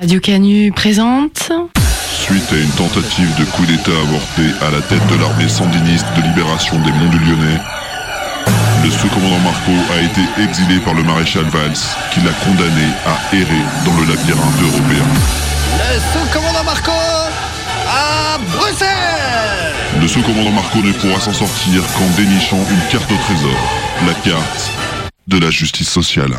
Radio Canu présente. Suite à une tentative de coup d'État avorté à la tête de l'armée sandiniste de libération des Monts du Lyonnais, le sous-commandant Marco a été exilé par le maréchal Valls, qui l'a condamné à errer dans le labyrinthe européen. Le sous-commandant Marco à Bruxelles Le sous-commandant Marco ne pourra s'en sortir qu'en dénichant une carte au trésor, la carte de la justice sociale.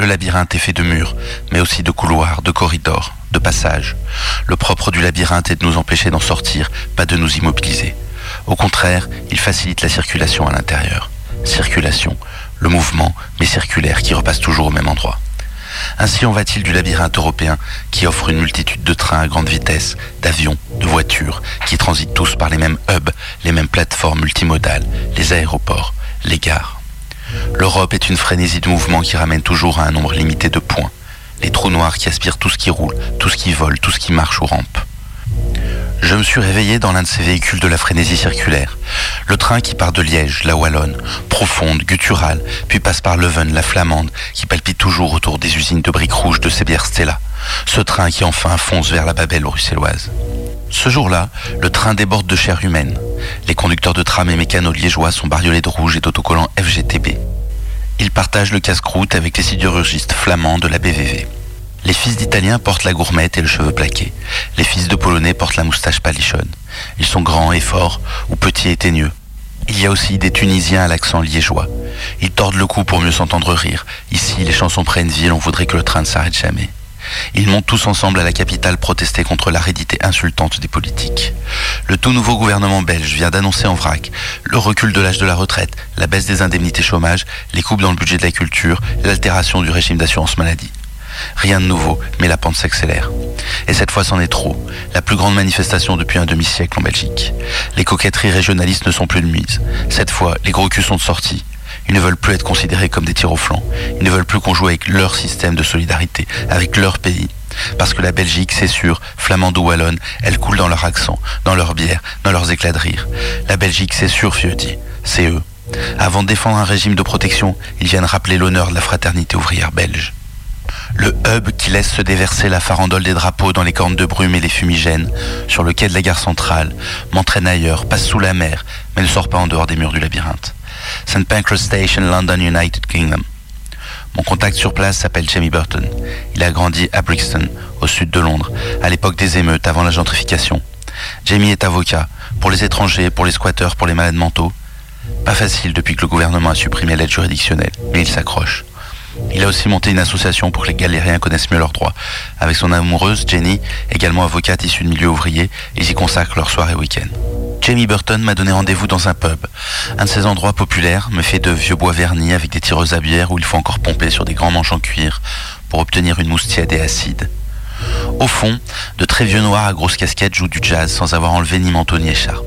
Le labyrinthe est fait de murs, mais aussi de couloirs, de corridors, de passages. Le propre du labyrinthe est de nous empêcher d'en sortir, pas de nous immobiliser. Au contraire, il facilite la circulation à l'intérieur. Circulation, le mouvement, mais circulaire, qui repasse toujours au même endroit. Ainsi en va-t-il du labyrinthe européen qui offre une multitude de trains à grande vitesse, d'avions, de voitures, qui transitent tous par les mêmes hubs, les mêmes plateformes multimodales, les aéroports, les gares. L'Europe est une frénésie de mouvement qui ramène toujours à un nombre limité de points. Les trous noirs qui aspirent tout ce qui roule, tout ce qui vole, tout ce qui marche ou rampe. Je me suis réveillé dans l'un de ces véhicules de la frénésie circulaire. Le train qui part de Liège, la Wallonne, profonde, gutturale, puis passe par Leuven, la Flamande, qui palpite toujours autour des usines de briques rouges de Sébière Stella. Ce train qui enfin fonce vers la Babel bruxelloise. Ce jour-là, le train déborde de chair humaine. Les conducteurs de tram et mécanos liégeois sont bariolés de rouge et d'autocollants FGTB. Ils partagent le casse-croûte avec les sidérurgistes flamands de la BVV. Les fils d'Italiens portent la gourmette et le cheveu plaqué. Les fils de Polonais portent la moustache palichonne. Ils sont grands et forts, ou petits et teigneux. Il y a aussi des Tunisiens à l'accent liégeois. Ils tordent le cou pour mieux s'entendre rire. Ici, les chansons prennent ville, on voudrait que le train ne s'arrête jamais. Ils montent tous ensemble à la capitale protester contre l'aridité insultante des politiques. Le tout nouveau gouvernement belge vient d'annoncer en vrac le recul de l'âge de la retraite, la baisse des indemnités chômage, les coupes dans le budget de la culture, l'altération du régime d'assurance maladie. Rien de nouveau, mais la pente s'accélère. Et cette fois, c'en est trop. La plus grande manifestation depuis un demi-siècle en Belgique. Les coquetteries régionalistes ne sont plus de mise. Cette fois, les gros culs sont sortis. Ils ne veulent plus être considérés comme des tirs au flanc. Ils ne veulent plus qu'on joue avec leur système de solidarité, avec leur pays. Parce que la Belgique, c'est sûr, flamande ou wallonne, elle coule dans leur accent, dans leur bière, dans leurs éclats de rire. La Belgique, c'est sûr, Fiotti, c'est eux. Avant de défendre un régime de protection, ils viennent rappeler l'honneur de la fraternité ouvrière belge. Le hub qui laisse se déverser la farandole des drapeaux dans les cornes de brume et les fumigènes, sur le quai de la gare centrale, m'entraîne ailleurs, passe sous la mer, mais ne sort pas en dehors des murs du labyrinthe. St. Pancras Station, London, United Kingdom. Mon contact sur place s'appelle Jamie Burton. Il a grandi à Brixton, au sud de Londres, à l'époque des émeutes, avant la gentrification. Jamie est avocat, pour les étrangers, pour les squatteurs, pour les malades mentaux. Pas facile depuis que le gouvernement a supprimé l'aide juridictionnelle, mais il s'accroche. Il a aussi monté une association pour que les galériens connaissent mieux leurs droits. Avec son amoureuse, Jenny, également avocate issue de milieu ouvrier, ils y consacrent leurs soirées week-end. Jamie Burton m'a donné rendez-vous dans un pub. Un de ces endroits populaires, me fait de vieux bois vernis avec des tireuses à bière où il faut encore pomper sur des grands manches en cuir pour obtenir une mousse tiède et acide. Au fond, de très vieux noirs à grosses casquettes jouent du jazz sans avoir enlevé ni manteau ni écharpe.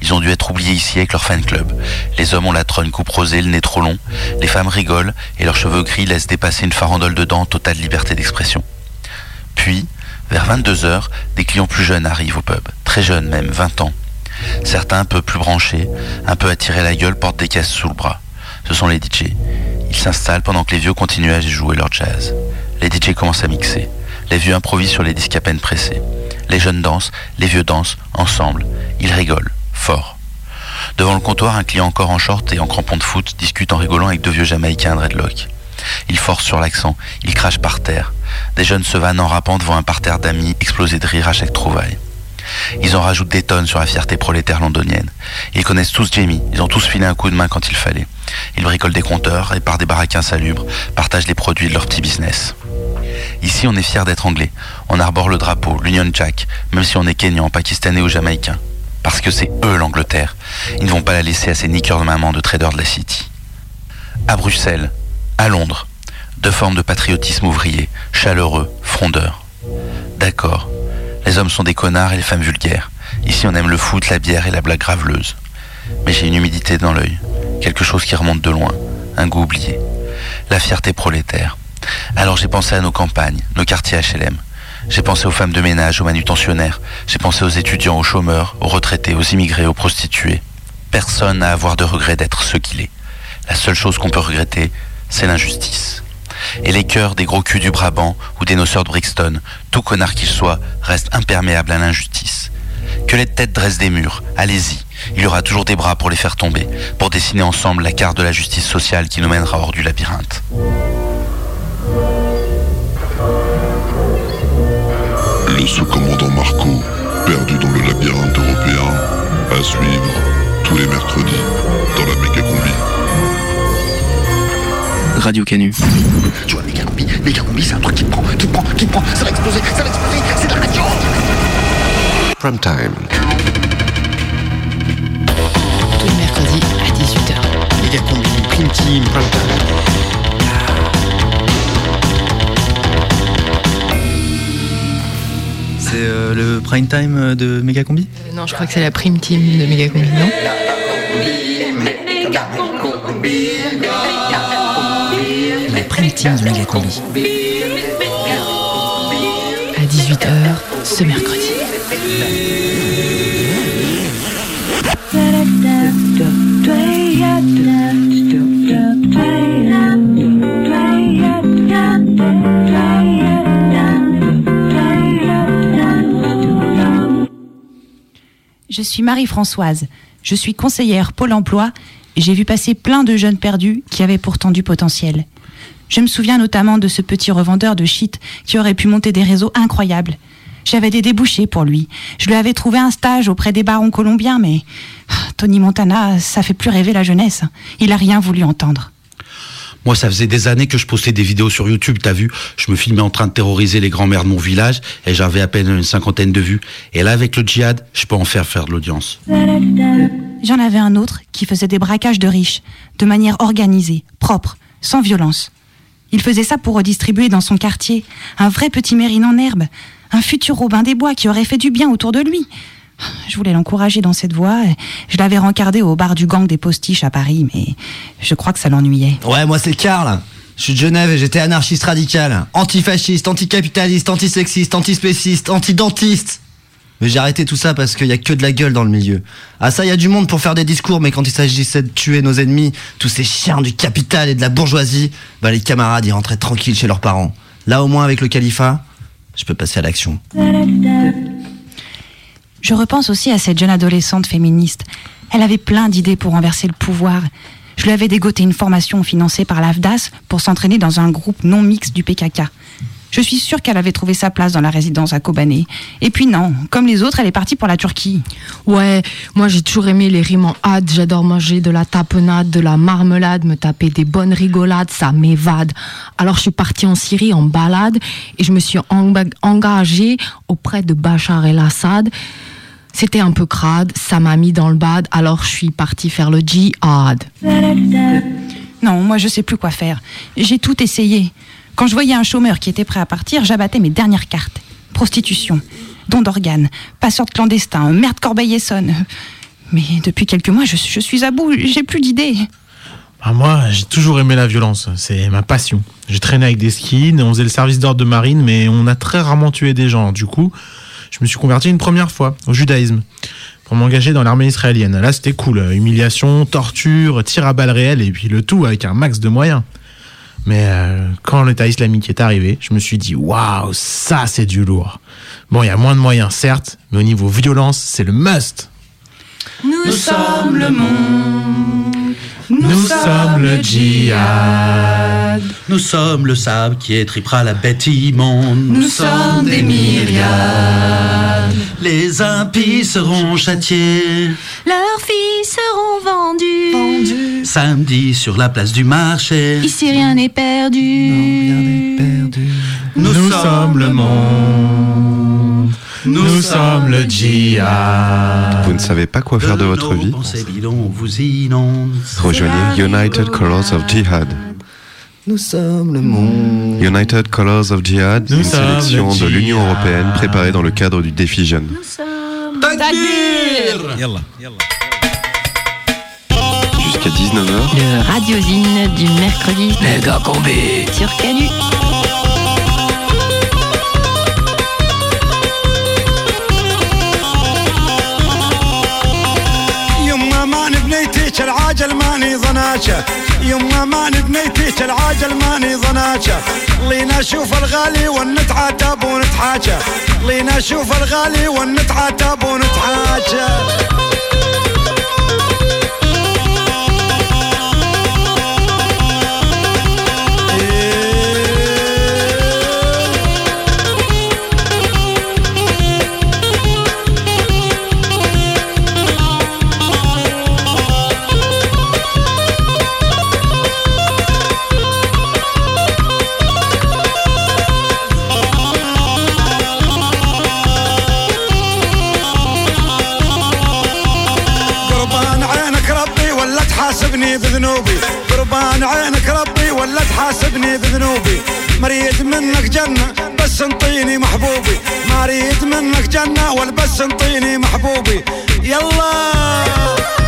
Ils ont dû être oubliés ici avec leur fan club. Les hommes ont la trône coupe rosée, le nez trop long. Les femmes rigolent et leurs cheveux gris laissent dépasser une farandole de dents en totale liberté d'expression. Puis, vers 22 heures, des clients plus jeunes arrivent au pub. Très jeunes même, 20 ans. Certains un peu plus branchés, un peu attirés la gueule, portent des caisses sous le bras. Ce sont les DJ. Ils s'installent pendant que les vieux continuent à jouer leur jazz. Les DJ commencent à mixer. Les vieux improvisent sur les disques à peine pressés. Les jeunes dansent, les vieux dansent, ensemble. Ils rigolent, fort. Devant le comptoir, un client encore en short et en crampon de foot discute en rigolant avec deux vieux jamaïcains dreadlock. Il force sur l'accent, il crache par terre. Des jeunes se vannent en rappant devant un parterre d'amis explosés de rire à chaque trouvaille. Ils en rajoutent des tonnes sur la fierté prolétaire londonienne. Ils connaissent tous Jamie, ils ont tous filé un coup de main quand il fallait. Ils bricolent des compteurs et par des baraques insalubres, partagent les produits de leur petit business. Ici, on est fier d'être anglais. On arbore le drapeau, l'Union Jack, même si on est kényan, pakistanais ou jamaïcain. Parce que c'est eux l'Angleterre. Ils ne vont pas la laisser à ces niqueurs de maman de traders de la City. À Bruxelles, à Londres, deux formes de patriotisme ouvrier, chaleureux, frondeur. D'accord, les hommes sont des connards et les femmes vulgaires. Ici, on aime le foot, la bière et la blague graveleuse. Mais j'ai une humidité dans l'œil, quelque chose qui remonte de loin, un goût oublié. La fierté prolétaire. Alors j'ai pensé à nos campagnes, nos quartiers HLM. J'ai pensé aux femmes de ménage, aux manutentionnaires. J'ai pensé aux étudiants, aux chômeurs, aux retraités, aux immigrés, aux prostituées. Personne n'a à avoir de regret d'être ce qu'il est. La seule chose qu'on peut regretter, c'est l'injustice. Et les cœurs des gros culs du Brabant ou des noceurs de Brixton, tout connard qu'ils soient, restent imperméables à l'injustice. Que les têtes dressent des murs, allez-y, il y aura toujours des bras pour les faire tomber, pour dessiner ensemble la carte de la justice sociale qui nous mènera hors du labyrinthe. Le sous-commandant Marco, perdu dans le labyrinthe européen, à suivre tous les mercredis dans la méga. Radio Canu. Tu vois, méga combi, méga combi, c'est un truc qui te prend, qui te prend, qui te prend, ça va exploser, ça va exploser, c'est de la radio Prime time. Tous les mercredis à 18h. Méga combi, prime team, prime time. C'est euh, le prime time euh, de Méga Combi Euh, non, je crois que c'est la prime team de Megacombi, non? La team de Méga Combi. À 18h ce mercredi. Je suis Marie-Françoise. Je suis conseillère Pôle emploi et j'ai vu passer plein de jeunes perdus qui avaient pourtant du potentiel. Je me souviens notamment de ce petit revendeur de shit qui aurait pu monter des réseaux incroyables. J'avais des débouchés pour lui. Je lui avais trouvé un stage auprès des barons colombiens, mais ah, Tony Montana, ça fait plus rêver la jeunesse. Il a rien voulu entendre. Moi, ça faisait des années que je postais des vidéos sur YouTube, t'as vu? Je me filmais en train de terroriser les grands-mères de mon village et j'avais à peine une cinquantaine de vues. Et là, avec le djihad, je peux en faire faire de l'audience. J'en avais un autre qui faisait des braquages de riches, de manière organisée, propre, sans violence. Il faisait ça pour redistribuer dans son quartier un vrai petit mérine en herbe, un futur Robin des Bois qui aurait fait du bien autour de lui. Je voulais l'encourager dans cette voie. Je l'avais rencardé au bar du gang des postiches à Paris, mais je crois que ça l'ennuyait. Ouais, moi c'est Karl. Je suis de Genève et j'étais anarchiste radical. Antifasciste, anticapitaliste, antisexiste, antispéciste, antidentiste. Mais j'ai arrêté tout ça parce qu'il y a que de la gueule dans le milieu. Ah ça, il y a du monde pour faire des discours, mais quand il s'agissait de tuer nos ennemis, tous ces chiens du capital et de la bourgeoisie, bah les camarades ils rentraient tranquilles chez leurs parents. Là au moins avec le califat, je peux passer à l'action. Je repense aussi à cette jeune adolescente féministe. Elle avait plein d'idées pour renverser le pouvoir. Je lui avais dégoté une formation financée par l'AFDAS pour s'entraîner dans un groupe non mixte du PKK. Je suis sûre qu'elle avait trouvé sa place dans la résidence à Kobané. Et puis non, comme les autres, elle est partie pour la Turquie. Ouais, moi j'ai toujours aimé les rimes en hâte. J'adore manger de la tapenade, de la marmelade, me taper des bonnes rigolades, ça m'évade. Alors je suis partie en Syrie en balade et je me suis enga- engagée auprès de Bachar el-Assad. C'était un peu crade, ça m'a mis dans le bad, alors je suis partie faire le djihad. Non, moi je sais plus quoi faire. J'ai tout essayé. Quand je voyais un chômeur qui était prêt à partir, j'abattais mes dernières cartes. Prostitution, don d'organes, passeur de clandestin, merde Corbeil-Essonne. Mais depuis quelques mois, je, suis à bout, j'ai plus d'idées. Ah, moi, j'ai toujours aimé la violence. C'est ma passion. J'ai traîné avec des skins, on faisait le service d'ordre de marine, mais on a très rarement tué des gens. Du coup, je me suis converti une première fois au judaïsme pour m'engager dans l'armée israélienne. Là, c'était cool. Humiliation, torture, tir à balles réelles et puis le tout avec un max de moyens. Mais euh, quand l'État islamique est arrivé, je me suis dit waouh, ça c'est du lourd. Bon, il y a moins de moyens, certes, mais au niveau violence, c'est le must. Nous sommes le monde. Nous sommes le djihad. Nous sommes le sable qui étripera la bête immonde. Nous sommes des myriades. Les impies seront châtiés. Leurs filles seront vendues. Samedi sur la place du marché. Ici rien n'est perdu. Nous, sommes le monde. Nous sommes le djihad. Vous ne savez pas quoi faire de votre vie vous inonde. Rejoignez United Colors of Jihad. Nous sommes le monde. United Colors of Jihad, Nous une sommes sélection le de l'Union européenne préparée dans le cadre du défi jeune. Jusqu'à 19h, Le radiosine du mercredi. Sur Canu. العاجل ماني ظناشه يما ماني بنيتيك العاجل ماني ظناجة. لينا نشوف الغالي ونتعاتب ونتحاجى لينا نشوف الغالي ونتعاتب ونتحاجى قربان عينك ربي ولا تحاسبني بذنوبي. مريد منك جنة بس انطيني محبوبي. ما اريد منك جنة ولا بس انطيني محبوبي. يلا.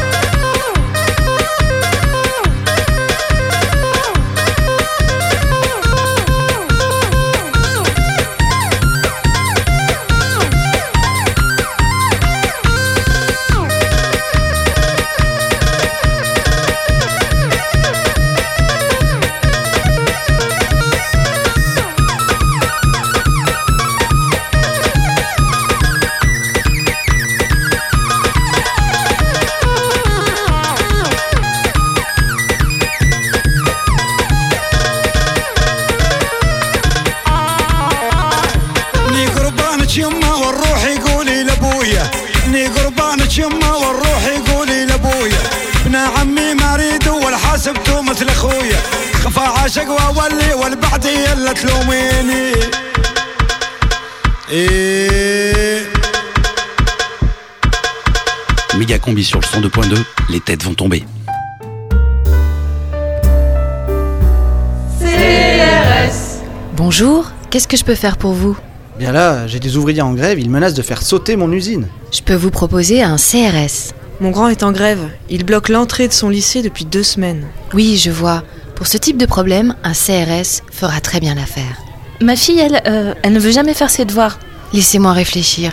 Peux faire pour vous Bien là, j'ai des ouvriers en grève, ils menacent de faire sauter mon usine. Je peux vous proposer un CRS. Mon grand est en grève. Il bloque l'entrée de son lycée depuis deux semaines. Oui, je vois. Pour ce type de problème, un CRS fera très bien l'affaire. Ma fille, elle, euh, elle ne veut jamais faire ses devoirs. Laissez-moi réfléchir.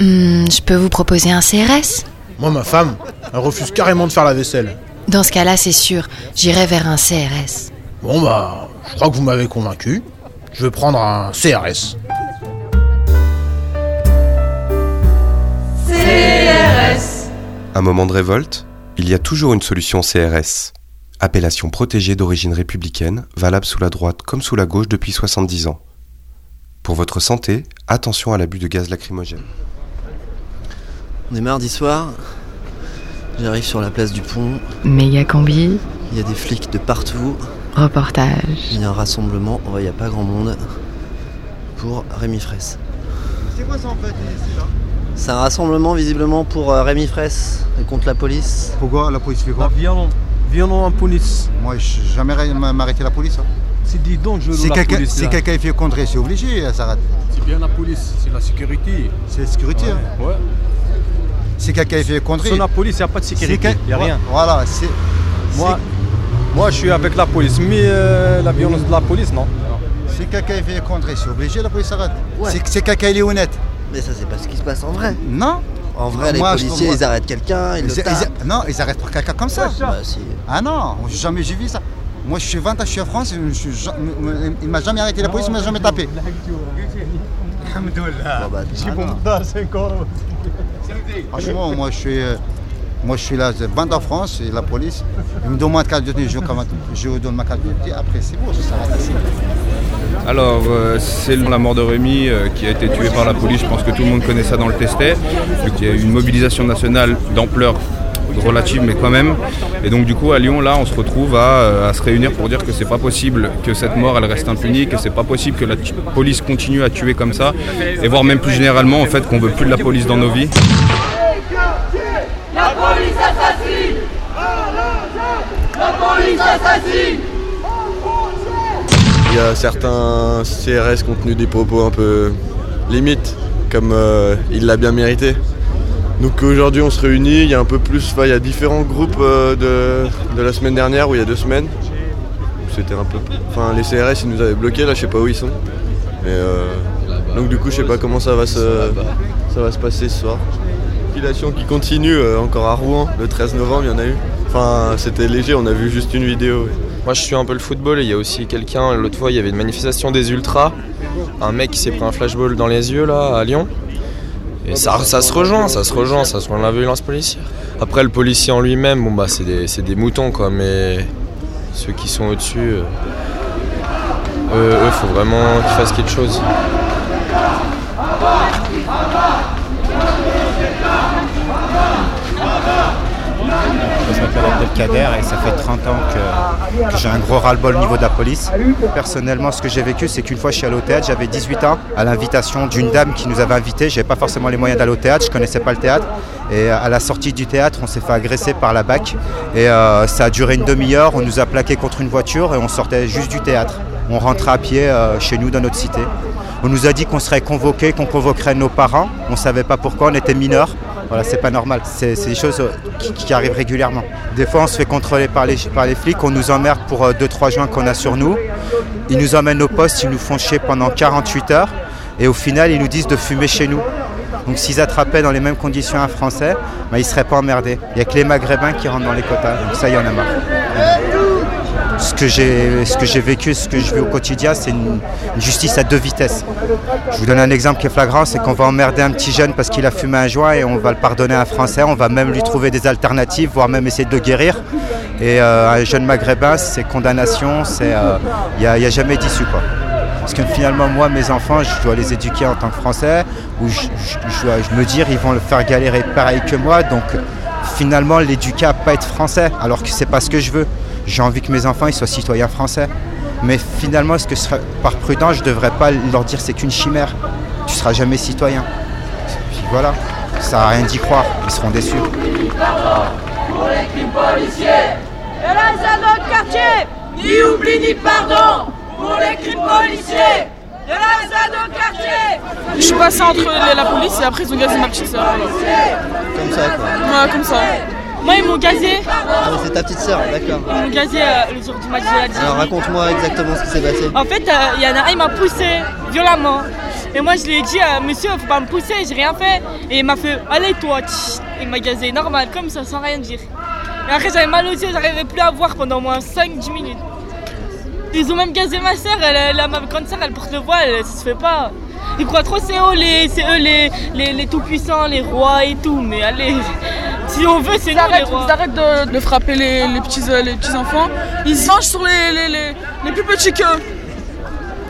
Hmm, je peux vous proposer un CRS Moi, ma femme, elle refuse carrément de faire la vaisselle. Dans ce cas-là, c'est sûr, j'irai vers un CRS. Bon, bah, je crois que vous m'avez convaincu. Je vais prendre un CRS. CRS. Un moment de révolte, il y a toujours une solution CRS. Appellation protégée d'origine républicaine, valable sous la droite comme sous la gauche depuis 70 ans. Pour votre santé, attention à l'abus de gaz lacrymogène. On est mardi soir. J'arrive sur la place du pont. Méga combi, Il y a des flics de partout. reportage. Il y a un rassemblement. Oh, il n'y a pas grand monde. Pour Rémi Fraisse. C'est quoi ça en fait C'est un rassemblement visiblement pour euh, Rémi Fraisse et contre la police. Pourquoi? La police fait quoi? Violon, violon en police. Moi, je n'ai jamais m'arrêter la police. hein. C'est dit donc je Si quelqu'un police. si quelqu'un fait contrer, c'est obligé, elle s'arrête. C'est bien la police, c'est la sécurité. C'est la sécurité. Ouais. hein. ouais. Si quelqu'un fait contrer. Sans la police, il n'y a pas de sécurité. Il n'y a rien. Voilà, c'est. Moi, moi, je suis avec la police, mais euh, la violence de la police, non. Si quelqu'un fait contrer, c'est obligé, la police s'arrête. Ouais. C'est c'est quelqu'un il est honnête. Mais ça, c'est pas ce qui se passe en vrai. Non En vrai, les Moi, je- policiers, moi- ils arrêtent quelqu'un, ils, Ils- le ils- non, ils arrêtent pour quelqu'un comme ça. Bah, si. Ah non, jamais j'ai vu ça. Moi je suis 20 ans, je suis en France, je suis m- il m'a jamais arrêté la police, il m'a jamais tapé. Bon, bah, Franchement, moi je suis, euh, moi je suis là, 20 ans en France, et la police, ils me demandent carte d'identité, je, je vous donne ma carte d'identité, après c'est bon, ça s'arrête ici. Alors, euh, c'est la mort de Rémi euh, qui a été tué par la police. Je pense que tout le monde connaît ça dans le testet. Il y a eu une mobilisation nationale d'ampleur relative, mais quand même. Et donc, du coup, à Lyon, là, on se retrouve à, euh, à se réunir pour dire que c'est pas possible que cette mort, elle reste impunie, que c'est pas possible que la police continue à tuer comme ça, et voire même plus généralement, en fait, qu'on veut plus de la police dans nos vies. La police assassine La police assassine Il y a certains CRS qui ont tenu des propos un peu limites, comme euh, il l'a bien mérité. Donc aujourd'hui on se réunit, il y a un peu plus, il y a différents groupes euh, de, de la semaine dernière ou il y a deux semaines. C'était un peu. Enfin les CRS ils nous avaient bloqués là, je sais pas où ils sont. Mais euh, donc du coup je sais pas comment ça va se, ça va se passer ce soir. Compilation qui continue euh, encore à Rouen le 13 novembre, il y en a eu. Enfin, c'était léger, on a vu juste une vidéo. Moi je suis un peu le football et il y a aussi quelqu'un, l'autre fois il y avait une manifestation des ultras, un mec qui s'est pris un flashball dans les yeux là à Lyon. Ça, se rejoint, ça se rejoint, ça se rejoint la violence policière. Après le policier en lui-même, bon bah c'est des, moutons quoi, mais ceux qui sont au-dessus, euh, eux, eux, faut vraiment qu'ils fassent quelque chose. M'appelle Abdelkader et ça fait 30 ans que, j'ai un gros ras-le-bol au niveau de la police. Personnellement, ce que j'ai vécu, c'est qu'une fois je suis allé au théâtre, j'avais 18 ans, à l'invitation d'une dame qui nous avait invités. J'avais pas forcément les moyens d'aller au théâtre, je connaissais pas le théâtre. Et à la sortie du théâtre, on s'est fait agresser par la BAC. Et euh, ça a duré une demi-heure, on nous a plaqué contre une voiture et on sortait juste du théâtre. On rentrait à pied euh, chez nous dans notre cité. On nous a dit qu'on serait convoqués, qu'on convoquerait nos parents. On savait pas pourquoi, on était mineurs. Voilà, c'est pas normal. C'est des choses euh, qui, arrivent régulièrement. Des fois, on se fait contrôler par les, par les flics, on nous emmerde pour 2-3 joints qu'on a sur nous. Ils nous emmènent au poste, ils nous font chier pendant 48 heures. Et au final, ils nous disent de fumer chez nous. Donc s'ils attrapaient dans les mêmes conditions un Français, bah, ils ne seraient pas emmerdés. Il n'y a que les Maghrébins qui rentrent dans les quotas. Donc ça, il y en a marre. Ce que j'ai vécu, ce que je vis au quotidien, c'est une, justice à deux vitesses. Je vous donne un exemple qui est flagrant, c'est qu'on va emmerder un petit jeune parce qu'il a fumé un joint et on va le pardonner à un Français, on va même lui trouver des alternatives, voire même essayer de le guérir. Et euh, un jeune maghrébin, c'est condamnation, c'est il n'y a, jamais d'issue. Parce que finalement, moi, mes enfants, je dois les éduquer en tant que Français, ou je, je- je je me dire, ils vont le faire galérer pareil que moi, donc finalement, l'éduquer à pas être français, alors que c'est pas ce que je veux. J'ai envie que mes enfants ils soient citoyens français. Mais finalement, que ce serait- par prudence, je devrais pas leur dire c'est qu'une chimère Tu seras jamais citoyen. Puis voilà, ça à rien d'y croire, ils seront déçus. Et quartier Ni oubli ni pardon Pour les crimes policiers Et Je suis passée entre les- la police et après ils ont gazé ma petite sœur. Comme ça, quoi. Ouais, comme ça. Moi, ils m'ont gazé. Ah, c'est ta petite sœur, d'accord. Ils m'ont gazé euh, le jour du match de la Alors raconte-moi exactement ce qui s'est passé. En fait, euh, il y en a un, il m'a poussé violemment. Et moi, je lui ai dit, euh, monsieur, faut pas me pousser, j'ai rien fait. Et il m'a fait, allez toi, tch. il m'a gazé normal, comme ça, sans rien dire. Et après, j'avais mal aux yeux, j'arrivais plus à voir pendant au moins 5-10 minutes. Ils ont même gazé ma soeur, elle, elle, ma grande soeur, elle porte le voile, ça se fait pas. Ils croient trop c'est eux les, c'est eux les, les, les tout-puissants, les rois et tout, mais allez, si on veut, c'est nous les arrêtent, rois. ils arrêtent de, de frapper les, les petits, euh, les petits enfants. Ils se vengent sur les, les, les, les plus petits qu'eux.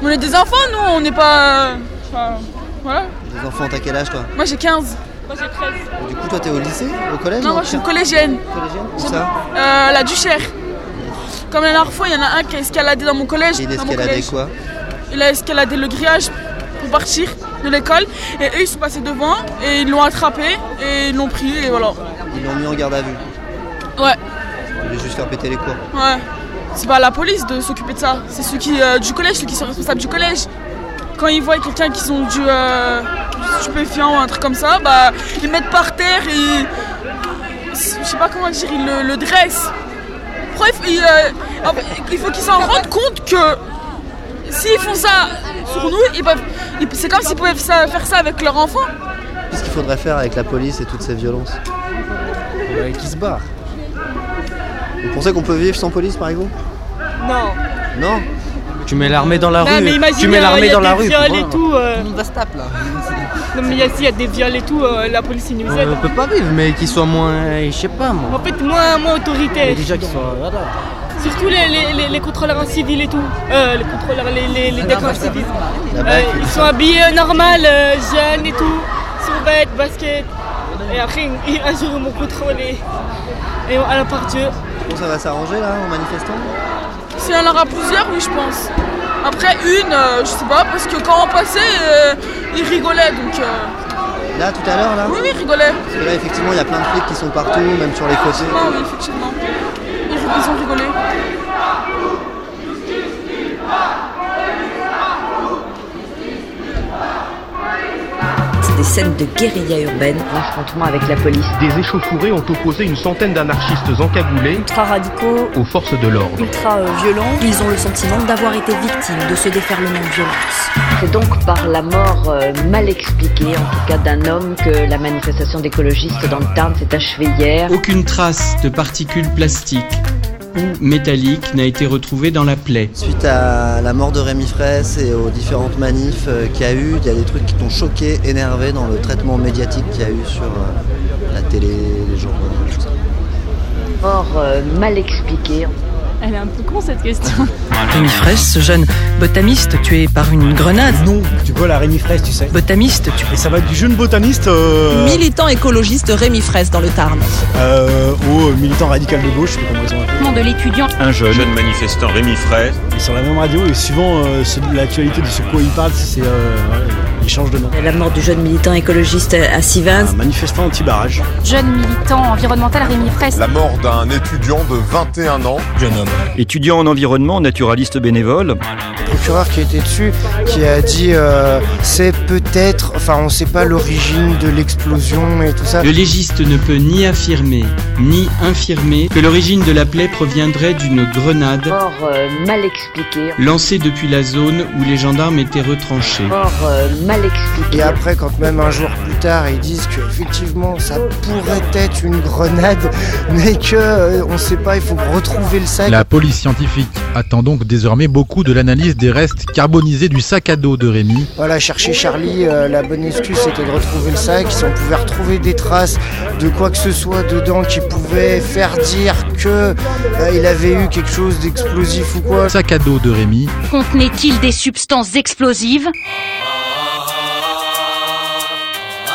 On est des enfants, nous, on n'est pas. euh, enfin, voilà. Les enfants, t'as quel âge toi Moi j'ai 15. Moi j'ai 13. Du coup, toi t'es au lycée Au collège Non, moi je suis collégienne. Où ça Euh, la Duchère. Comme la dernière fois, il y en a un qui a escaladé dans mon collège. Il escaladait collège. quoi Il a escaladé le grillage pour partir de l'école. Et eux, ils sont passés devant et ils l'ont attrapé et ils l'ont pris et voilà. Ils l'ont mis en garde à vue. Ouais, Ils voulaient juste faire péter les cours. ouais. C'est pas à la police de s'occuper de ça. C'est ceux qui, euh, du collège, ceux qui sont responsables du collège. Quand ils voient quelqu'un qui sont du, euh, stupéfiant ou un truc comme ça, bah ils le mettent par terre et je sais pas comment dire, ils le, le dressent. Bref, il, euh, en fait, il faut qu'ils s'en rendent compte que s'ils font ça sur nous, ils peuvent, ils- c'est comme s'ils pouvaient ça- faire ça avec leur enfant. Qu'est-ce qu'il faudrait faire avec la police et toutes ces violences? Qui se barre. Vous pensez qu'on peut vivre sans police par exemple? Non. Non? Tu mets l'armée dans la Non, rue. mais imagine, tu mets euh, l'armée a dans la rue. pour et tout. euh. On va se taper là. Non, mais il y a- s'il y a des viols et tout, euh, la police, nous aident. On peut pas vivre, mais qu'ils soient moins. Je sais pas moi. En fait, moins, moins autoritaire. Déjà qu'ils soient. Voilà. Surtout les, les, les, les contrôleurs en civil et tout. Euh, les contrôleurs, les, les, civils. La Euh, ils sont habillés normal, euh, jeunes et tout. Survêt, basket. Et après, ils- un jour, ils m'ont contrôlé. Et à la part Dieu. Bon, ça va s'arranger là en manifestant? S'il y en aura plusieurs, oui, je pense. Après, une, euh, je sais pas, parce que quand on passait, euh, ils rigolaient, donc... euh, Là tout à l'heure là Oui, oui, ils rigolaient. Parce que là effectivement il y a plein de flics qui sont partout, même sur les côtés. Effectivement, oui, effectivement. Ils, ils ont rigolé. Des scène de guérilla urbaine. L'affrontement avec la police. Des échauffourées ont opposé une centaine d'anarchistes encagoulés Ultra radicaux, aux forces de l'ordre. ultra euh, violents, ils ont le sentiment d'avoir été victimes de ce déferlement de violence. C'est donc par la mort euh, mal expliquée, en tout cas d'un homme, que la manifestation d'écologistes dans le Tarn s'est achevée hier. Aucune trace de particules plastiques ou métalliques n'a été retrouvée dans la plaie. Suite à la mort de Rémi Fraisse et aux différentes manifs euh, qu'il y a eu, il y a des trucs qui t'ont choqué, énervé dans le traitement médiatique qu'il y a eu sur euh, la télé, les journaux, tout ça. Mort euh, mal expliquée. Elle est un peu con cette question. Rémi Fraisse, ce jeune botaniste tué par une grenade. Non, tu vois la Rémi Fraisse, tu sais. Botaniste tué. Et ça va être du jeune botaniste euh, Militant écologiste Rémi Fraisse dans le Tarn. euh, au militant radical de gauche, je sais pas comment ils ont appelé. de l'étudiant. Un jeune, manifestant Rémi Fraisse. Ils sont sur la même radio et suivant euh, l'actualité de ce quoi ils parlent, c'est, de nom. La mort du jeune militant écologiste à Sivins. Un manifestant anti-barrage. Jeune militant environnemental Rémi Fraisse. La mort d'un étudiant de 21 ans. Jeune homme. Étudiant en environnement, naturaliste bénévole. procureur qui était dessus, qui a dit euh, c'est peut-être, enfin on sait pas l'origine de l'explosion et tout ça. Le légiste ne peut ni affirmer ni infirmer que l'origine de la plaie proviendrait d'une grenade Mort euh, mal expliquée. lancée depuis la zone où les gendarmes étaient retranchés. Mort euh, mal Et après, quand même un jour plus tard, ils disent qu'effectivement ça pourrait être une grenade, mais que euh, on sait pas, il faut retrouver le sac. La police scientifique attend donc désormais beaucoup de l'analyse des restes carbonisés du sac à dos de Rémi. Voilà, chercher Charlie, euh, la bonne excuse c'était de retrouver le sac. Si on pouvait retrouver des traces de quoi que ce soit dedans qui pouvait faire dire que euh, il avait eu quelque chose d'explosif ou quoi. Sac à dos de Rémi, Contenait-il des substances explosives?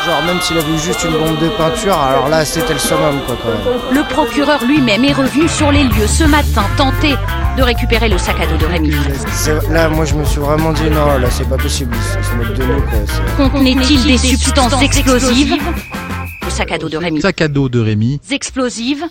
Genre même s'il avait eu juste une bombe de peinture, alors là c'était le summum quoi quand même. Le procureur lui-même est revenu sur les lieux ce matin, tenté de récupérer le sac à dos de Rémi. C'est- Là moi je me suis vraiment dit non là c'est pas possible, se moquent de nous quoi. c'est- Contenait-il des substances explosives Le sac à dos de Rémi. sac à dos de Rémi, Explosives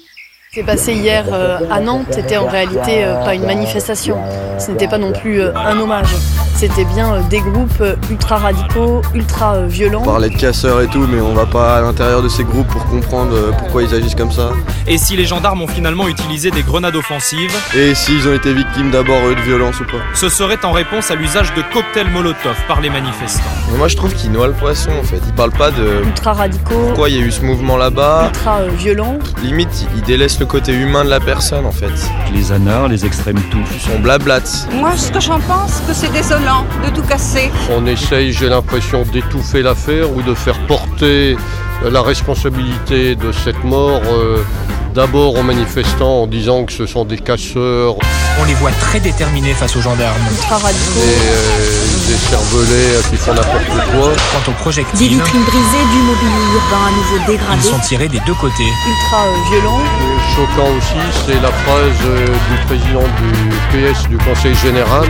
qui s'est passé hier euh, à Nantes c'était en réalité euh, pas une manifestation. Ce n'était pas non plus euh, un hommage. C'était bien euh, des groupes ultra radicaux, ultra euh, violents. On parlait de casseurs et tout, mais on va pas à l'intérieur de ces groupes pour comprendre euh, pourquoi ils agissent comme ça. Et si les gendarmes ont finalement utilisé des grenades offensives, Et s'ils ont été victimes d'abord eux, de violence ou pas? ce serait en réponse à l'usage de cocktails Molotov par les manifestants. Mais Moi je trouve qu'ils noient le poisson en fait. Ils parlent pas de Ultra radicaux, pourquoi il y a eu ce mouvement là-bas. ultra euh, violents. Limite, ils délaissent le côté humain de la personne en fait. Les anards, les extrêmes tous. On blablate. Moi, ce que j'en pense, que c'est désolant de tout casser. On essaye, j'ai l'impression, d'étouffer l'affaire ou de faire porter la responsabilité de cette mort euh, d'abord aux manifestants en disant que ce sont des casseurs, On les voit très déterminés face aux gendarmes. Ultra radicaux. des, euh, des cervelets qui font n'importe quoi. Quant aux Des projectiles, vitrines brisées, du mobilier urbain à nouveau ils dégradé. sont tirés des deux côtés. ultra euh, violents. Et choquant aussi, c'est la phrase euh, du président du PS du Conseil général.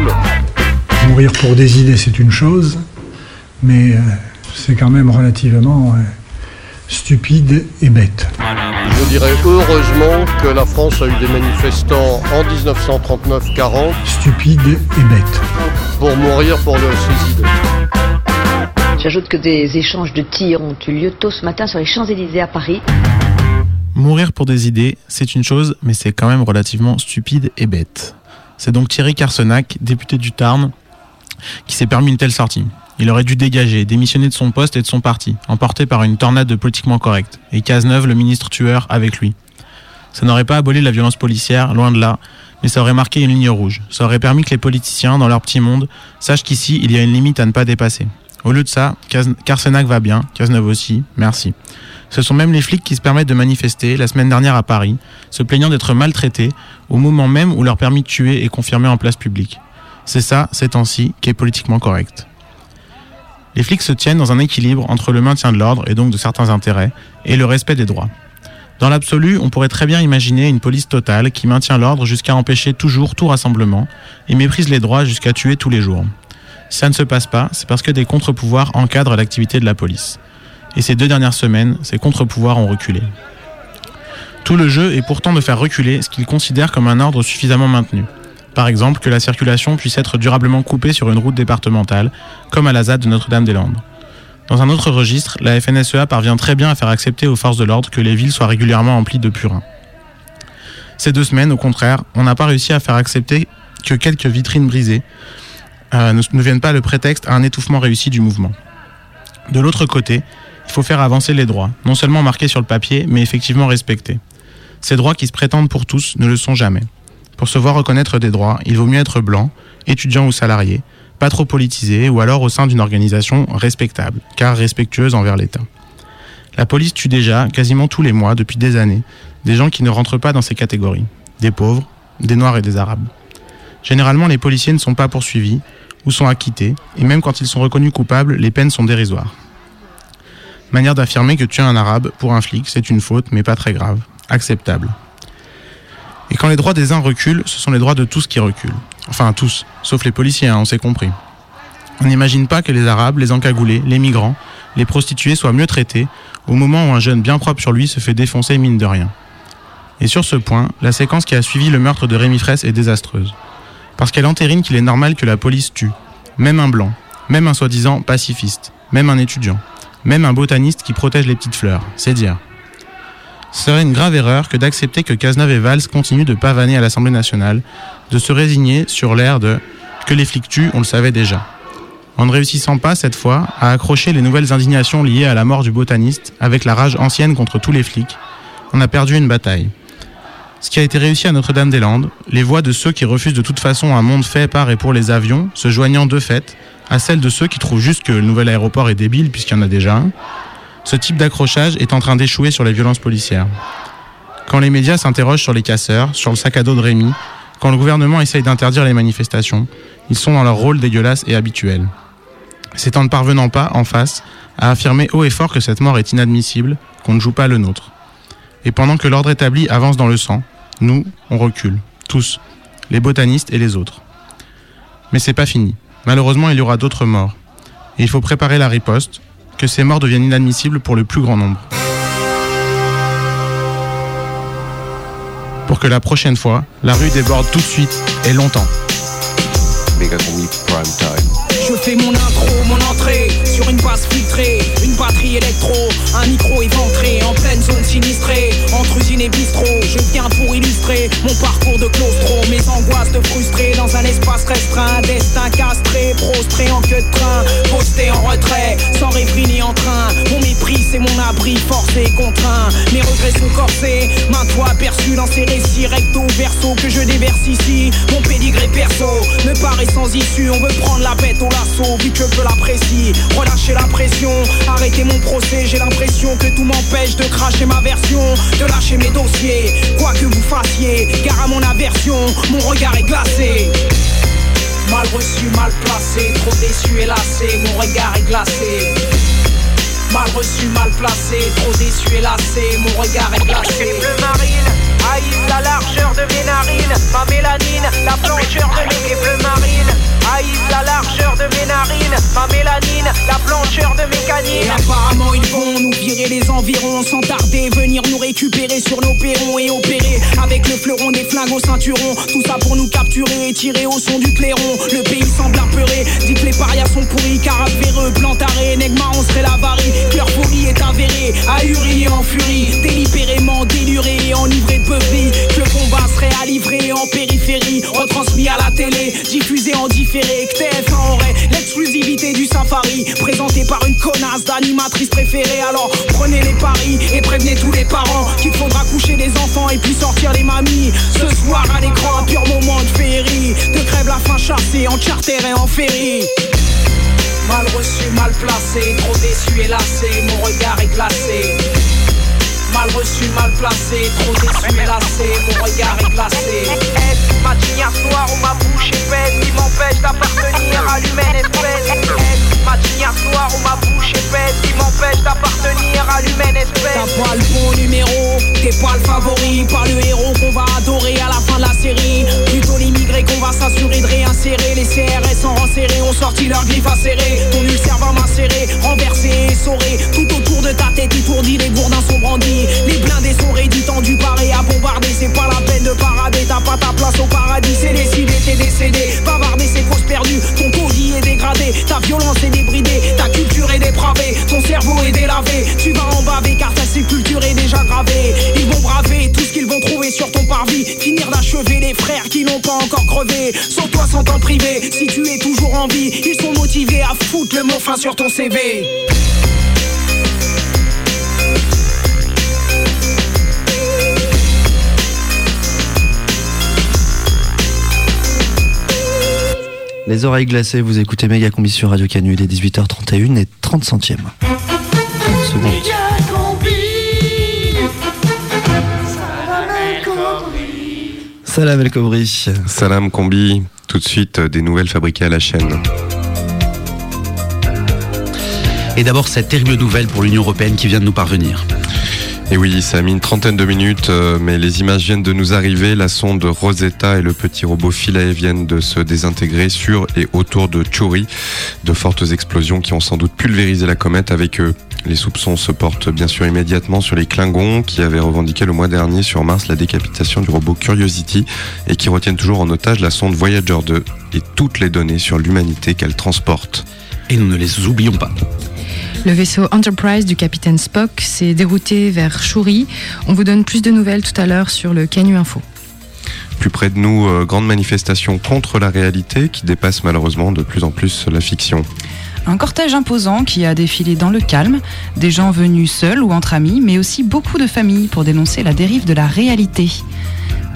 Mourir pour des idées, c'est une chose, mais c'est quand même relativement stupide et bête. Je dirais heureusement que la France a eu des manifestants en 1939-40 Stupide et bête. pour mourir pour le- ces idées. J'ajoute que des échanges de tirs ont eu lieu tôt ce matin sur les Champs-Élysées à Paris. Mourir pour des idées, c'est une chose, mais c'est quand même relativement stupide et bête. C'est donc Thierry Carsenac, député du Tarn, qui s'est permis une telle sortie. Il aurait dû dégager, démissionner de son poste et de son parti, emporté par une tornade de politiquement correct, et Cazeneuve, le ministre tueur, avec lui. Ça n'aurait pas aboli la violence policière, loin de là, mais ça aurait marqué une ligne rouge. Ça aurait permis que les politiciens, dans leur petit monde, sachent qu'ici, il y a une limite à ne pas dépasser. Au lieu de ça, Carsenac va bien, Cazeneuve aussi, merci. Ce sont même les flics qui se permettent de manifester la semaine dernière à Paris, se plaignant d'être maltraités au moment même où leur permis de tuer est confirmé en place publique. C'est ça, ces temps-ci, qui est politiquement correct. Les flics se tiennent dans un équilibre entre le maintien de l'ordre et donc de certains intérêts et le respect des droits. Dans l'absolu, on pourrait très bien imaginer une police totale qui maintient l'ordre jusqu'à empêcher toujours tout rassemblement et méprise les droits jusqu'à tuer tous les jours. Ça ne se passe pas, c'est parce que des contre-pouvoirs encadrent l'activité de la police. Et ces deux dernières semaines, ces contre-pouvoirs ont reculé. Tout le jeu est pourtant de faire reculer ce qu'ils considèrent comme un ordre suffisamment maintenu. Par exemple, que la circulation puisse être durablement coupée sur une route départementale, comme à la ZAD de Notre-Dame-des-Landes. Dans un autre registre, la FNSEA parvient très bien à faire accepter aux forces de l'ordre que les villes soient régulièrement emplies de purins. Ces deux semaines, au contraire, on n'a pas réussi à faire accepter que quelques vitrines brisées euh, ne, ne viennent pas le prétexte à un étouffement réussi du mouvement. De l'autre côté, il faut faire avancer les droits, non seulement marqués sur le papier, mais effectivement respectés. Ces droits qui se prétendent pour tous ne le sont jamais. Pour se voir reconnaître des droits, il vaut mieux être blanc, étudiant ou salarié, pas trop politisé ou alors au sein d'une organisation respectable, car respectueuse envers l'État. La police tue déjà, quasiment tous les mois, depuis des années, des gens qui ne rentrent pas dans ces catégories. Des pauvres, des noirs et des arabes. Généralement, les policiers ne sont pas poursuivis ou sont acquittés, et même quand ils sont reconnus coupables, les peines sont dérisoires. Manière d'affirmer que tuer un arabe pour un flic, c'est une faute, mais pas très grave, acceptable. Et quand les droits des uns reculent, ce sont les droits de tous qui reculent. Enfin, tous, sauf les policiers, hein, on s'est compris. On n'imagine pas que les Arabes, les encagoulés, les migrants, les prostituées soient mieux traités au moment où un jeune bien propre sur lui se fait défoncer mine de rien. Et sur ce point, la séquence qui a suivi le meurtre de Rémi Fraisse est désastreuse. Parce qu'elle entérine qu'il est normal que la police tue, même un blanc, même un soi-disant pacifiste, même un étudiant, même un botaniste qui protège les petites fleurs, c'est dire. Serait une grave erreur que d'accepter que Cazeneuve et Valls continuent de pavaner à l'Assemblée nationale, de se résigner sur l'air de que les flics tuent, on le savait déjà. En ne réussissant pas, cette fois, à accrocher les nouvelles indignations liées à la mort du botaniste avec la rage ancienne contre tous les flics, on a perdu une bataille. Ce qui a été réussi à Notre-Dame-des-Landes, les voix de ceux qui refusent de toute façon un monde fait par et pour les avions, se joignant de fait à celles de ceux qui trouvent juste que le nouvel aéroport est débile puisqu'il y en a déjà un, ce type d'accrochage est en train d'échouer sur les violences policières. Quand les médias s'interrogent sur les casseurs, sur le sac à dos de Rémi, quand le gouvernement essaye d'interdire les manifestations, ils sont dans leur rôle dégueulasse et habituel. C'est en ne parvenant pas, en face, à affirmer haut et fort que cette mort est inadmissible, qu'on ne joue pas le nôtre. Et pendant que l'ordre établi avance dans le sang, nous, on recule, tous, les botanistes et les autres. Mais c'est pas fini. Malheureusement, il y aura d'autres morts. Et il faut préparer la riposte, que ces morts deviennent inadmissibles pour le plus grand nombre. Pour que la prochaine fois, la rue déborde tout de suite et longtemps. Je fais mon intro, mon entrée sur une base filtrée, une batterie électro, un micro éventré en pleine zone sinistrée, entre Je viens pour illustrer mon parcours de claustro, mes angoisses de frustré dans un espace restreint, destin castré, prostré en queue de train, posté en retrait, sans rêverie ni en train. Mon mépris, c'est mon abri, forcé contraint. Mes regrets sont corsés, maintes fois aperçus dans ces récits recto verso que je déverse ici. Mon pédigré perso me paraît sans issue, on veut prendre la bête au l'assaut, vu que peu l'apprécie. Relâcher la pression, arrêter mon procès. J'ai l'impression que tout m'empêche de cracher ma version, de lâcher mes dossiers. Quoi que vous fassiez, car à mon aversion, mon regard est glacé. Mal reçu, mal placé, trop déçu et lassé, mon regard est glacé. Mal reçu, mal placé, trop déçu et lassé, mon regard est glacé. Bleu marine, haïs la largeur de mes narines, ma mélanine, la blancheur de mes bleu marine. Haïs la largeur de mes narines, ma mélanine, la blancheur de mes canines. Et apparemment ils vont nous virer les environs sans tarder, venir nous récupérer sur nos perrons et opérer avec le fleuron des flingues au ceinturon. Tout ça pour nous capturer et tirer au son du clairon. Le pays semble apeuré, dit que les parias sont pourris, car véreux, plantaré, Negma, on serait l'avarie. Que leur folie est avérée, ahuri et en furie, délibérément déluré et enivré de beuverie. Que le combat serait à livrer en périphérie, retransmis à la télé, diffusé en différé. Que TF1 aurait l'exclusivité du safari, présenté par une connasse d'animatrice préférée. Alors prenez les paris et prévenez tous les parents qu'il faudra coucher les enfants et puis sortir les mamies. Ce soir à l'écran, un pur moment de féerie, de crève la fin chassée en charter et en ferry. Mal reçu, mal placé, trop déçu et lassé, mon regard est glacé. Mal reçu, mal placé, trop déçu et lassé, mon regard est glacé. Est ma tignasse noire ou ma bouche épaisse qui m'empêche d'appartenir à l'humaine espèce ma tignasse noire ou ma bouche épaisse qui m'empêche d'appartenir à l'humaine espèce T'as pas le bon numéro, t'es pas le favori, pas le héros qu'on va adorer à la fin de la série. Plutôt l'immigré qu'on va s'assurer de réinsérer. Les CRS en rang serré ont sorti leur griffe acérée. Ton ulcère va macérer, renversé et essoré. Tout autour de ta tête étourdie, les gourdins sont brandis. Les blindés sont raidis, tendus, parés à bombarder. C'est pas la peine de parader, t'as pas ta place au paradis. C'est décidé, t'es décédé. Bavarder, c'est cause perdue. Ton taudis est dégradé. ta violence est débridée, ta culture est dépravée, ton cerveau est délavé, tu vas en baver car ta sépulture est déjà gravée. Ils vont braver tout ce qu'ils vont trouver sur ton parvis, finir d'achever les frères qui n'ont pas encore crevé. Sans toi, sans t'en priver, si tu es toujours en vie, ils sont motivés à foutre le mot fin sur ton CV. Les oreilles glacées, vous écoutez Méga Combi sur Radio Canu, il est 18h31 et 30 centièmes. 30 secondes. Salam El Kobri. Salam Combi, tout de suite euh, des nouvelles fabriquées à la chaîne. Et d'abord cette terrible nouvelle pour l'Union Européenne qui vient de nous parvenir. Et oui, ça a mis une trentaine de minutes, euh, mais les images viennent de nous arriver. La sonde Rosetta et le petit robot Philae viennent de se désintégrer sur et autour de Chori. De fortes explosions qui ont sans doute pulvérisé la comète avec eux. Les soupçons se portent bien sûr immédiatement sur les Klingons qui avaient revendiqué le mois dernier sur Mars la décapitation du robot Curiosity et qui retiennent toujours en otage la sonde Voyager 2 et toutes les données sur l'humanité qu'elle transporte. Et nous ne les oublions pas. Le vaisseau Enterprise du capitaine Spock s'est dérouté vers Shuri. On vous donne plus de nouvelles tout à l'heure sur le Canu Info. Plus près de nous, euh, grande manifestation contre la réalité qui dépasse malheureusement de plus en plus la fiction. Un cortège imposant qui a défilé dans le calme, des gens venus seuls ou entre amis, mais aussi beaucoup de familles pour dénoncer la dérive de la réalité.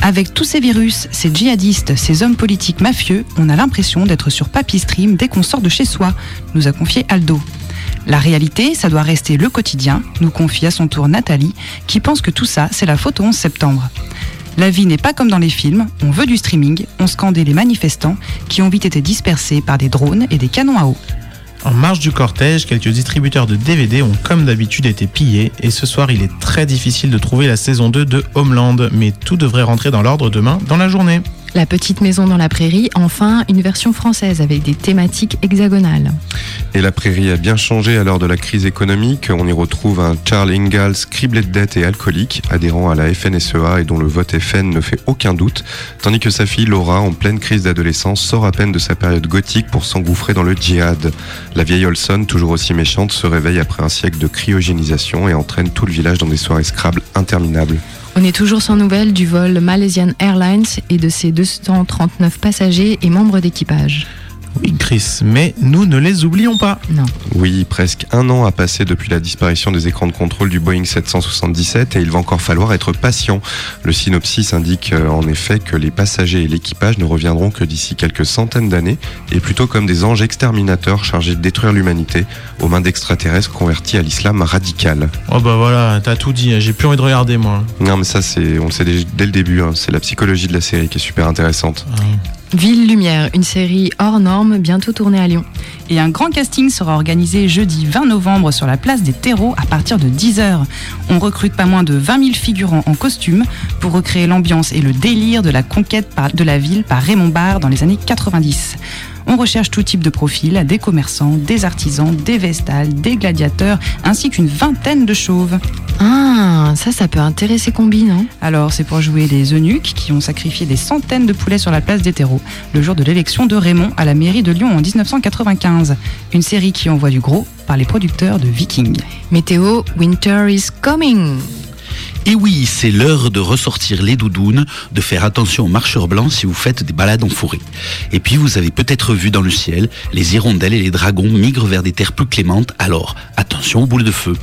Avec tous ces virus, ces djihadistes, ces hommes politiques mafieux, on a l'impression d'être sur Papy Stream dès qu'on sort de chez soi, nous a confié Aldo. La réalité, ça doit rester le quotidien, nous confie à son tour Nathalie, qui pense que tout ça, c'est la faute au 11 septembre. La vie n'est pas comme dans les films, on veut du streaming, on scandait les manifestants qui ont vite été dispersés par des drones et des canons à eau. En marge du cortège, quelques distributeurs de DVD ont comme d'habitude été pillés et ce soir il est très difficile de trouver la saison 2 de Homeland, mais tout devrait rentrer dans l'ordre demain dans la journée. La petite maison dans la prairie, enfin une version française avec des thématiques hexagonales. Et la prairie a bien changé à l'heure de la crise économique. On y retrouve un Charles Ingalls criblé de dettes et alcoolique, adhérent à la FNSEA et dont le vote FN ne fait aucun doute, tandis que sa fille Laura, en pleine crise d'adolescence, sort à peine de sa période gothique pour s'engouffrer dans le djihad. La vieille Olson, toujours aussi méchante, se réveille après un siècle de cryogénisation et entraîne tout le village dans des soirées Scrabble interminables. On est toujours sans nouvelles du vol Malaysian Airlines et de ses 239 passagers et membres d'équipage. Oui, Chris, mais nous ne les oublions pas. Non. Oui, presque un an a passé depuis la disparition des écrans de contrôle du Boeing 777 et il va encore falloir être patient. Le synopsis indique euh, en effet que les passagers et l'équipage ne reviendront que d'ici quelques centaines d'années et plutôt comme des anges exterminateurs chargés de détruire l'humanité aux mains d'extraterrestres convertis à l'islam radical. Oh bah voilà, t'as tout dit, j'ai plus envie de regarder moi. Non mais ça c'est, on le sait dès, dès le début, hein, c'est la psychologie de la série qui est super intéressante. Ville Lumière, une série hors norme, bientôt tournée à Lyon. Et un grand casting sera organisé jeudi 20 novembre sur la place des terreaux à partir de 10h. On recrute pas moins de 20 000 figurants en costume pour recréer l'ambiance et le délire de la conquête de la ville par Raymond Barre dans les années 90. On recherche tout type de profils, des commerçants, des artisans, des vestales, des gladiateurs, ainsi qu'une vingtaine de chauves. Ah, ça, ça peut intéresser Combi, non? Alors, c'est pour jouer les eunuques qui ont sacrifié des centaines de poulets sur la place des terreaux le jour de l'élection de Raymond à la mairie de Lyon en 1995. Une série qui envoie du gros par les producteurs de Vikings. Météo, winter is coming. Et oui, c'est l'heure de ressortir les doudounes, de faire attention aux marcheurs blancs si vous faites des balades en forêt. Et puis vous avez peut-être vu dans le ciel, les hirondelles et les dragons migrent vers des terres plus clémentes, alors attention aux boules de feu.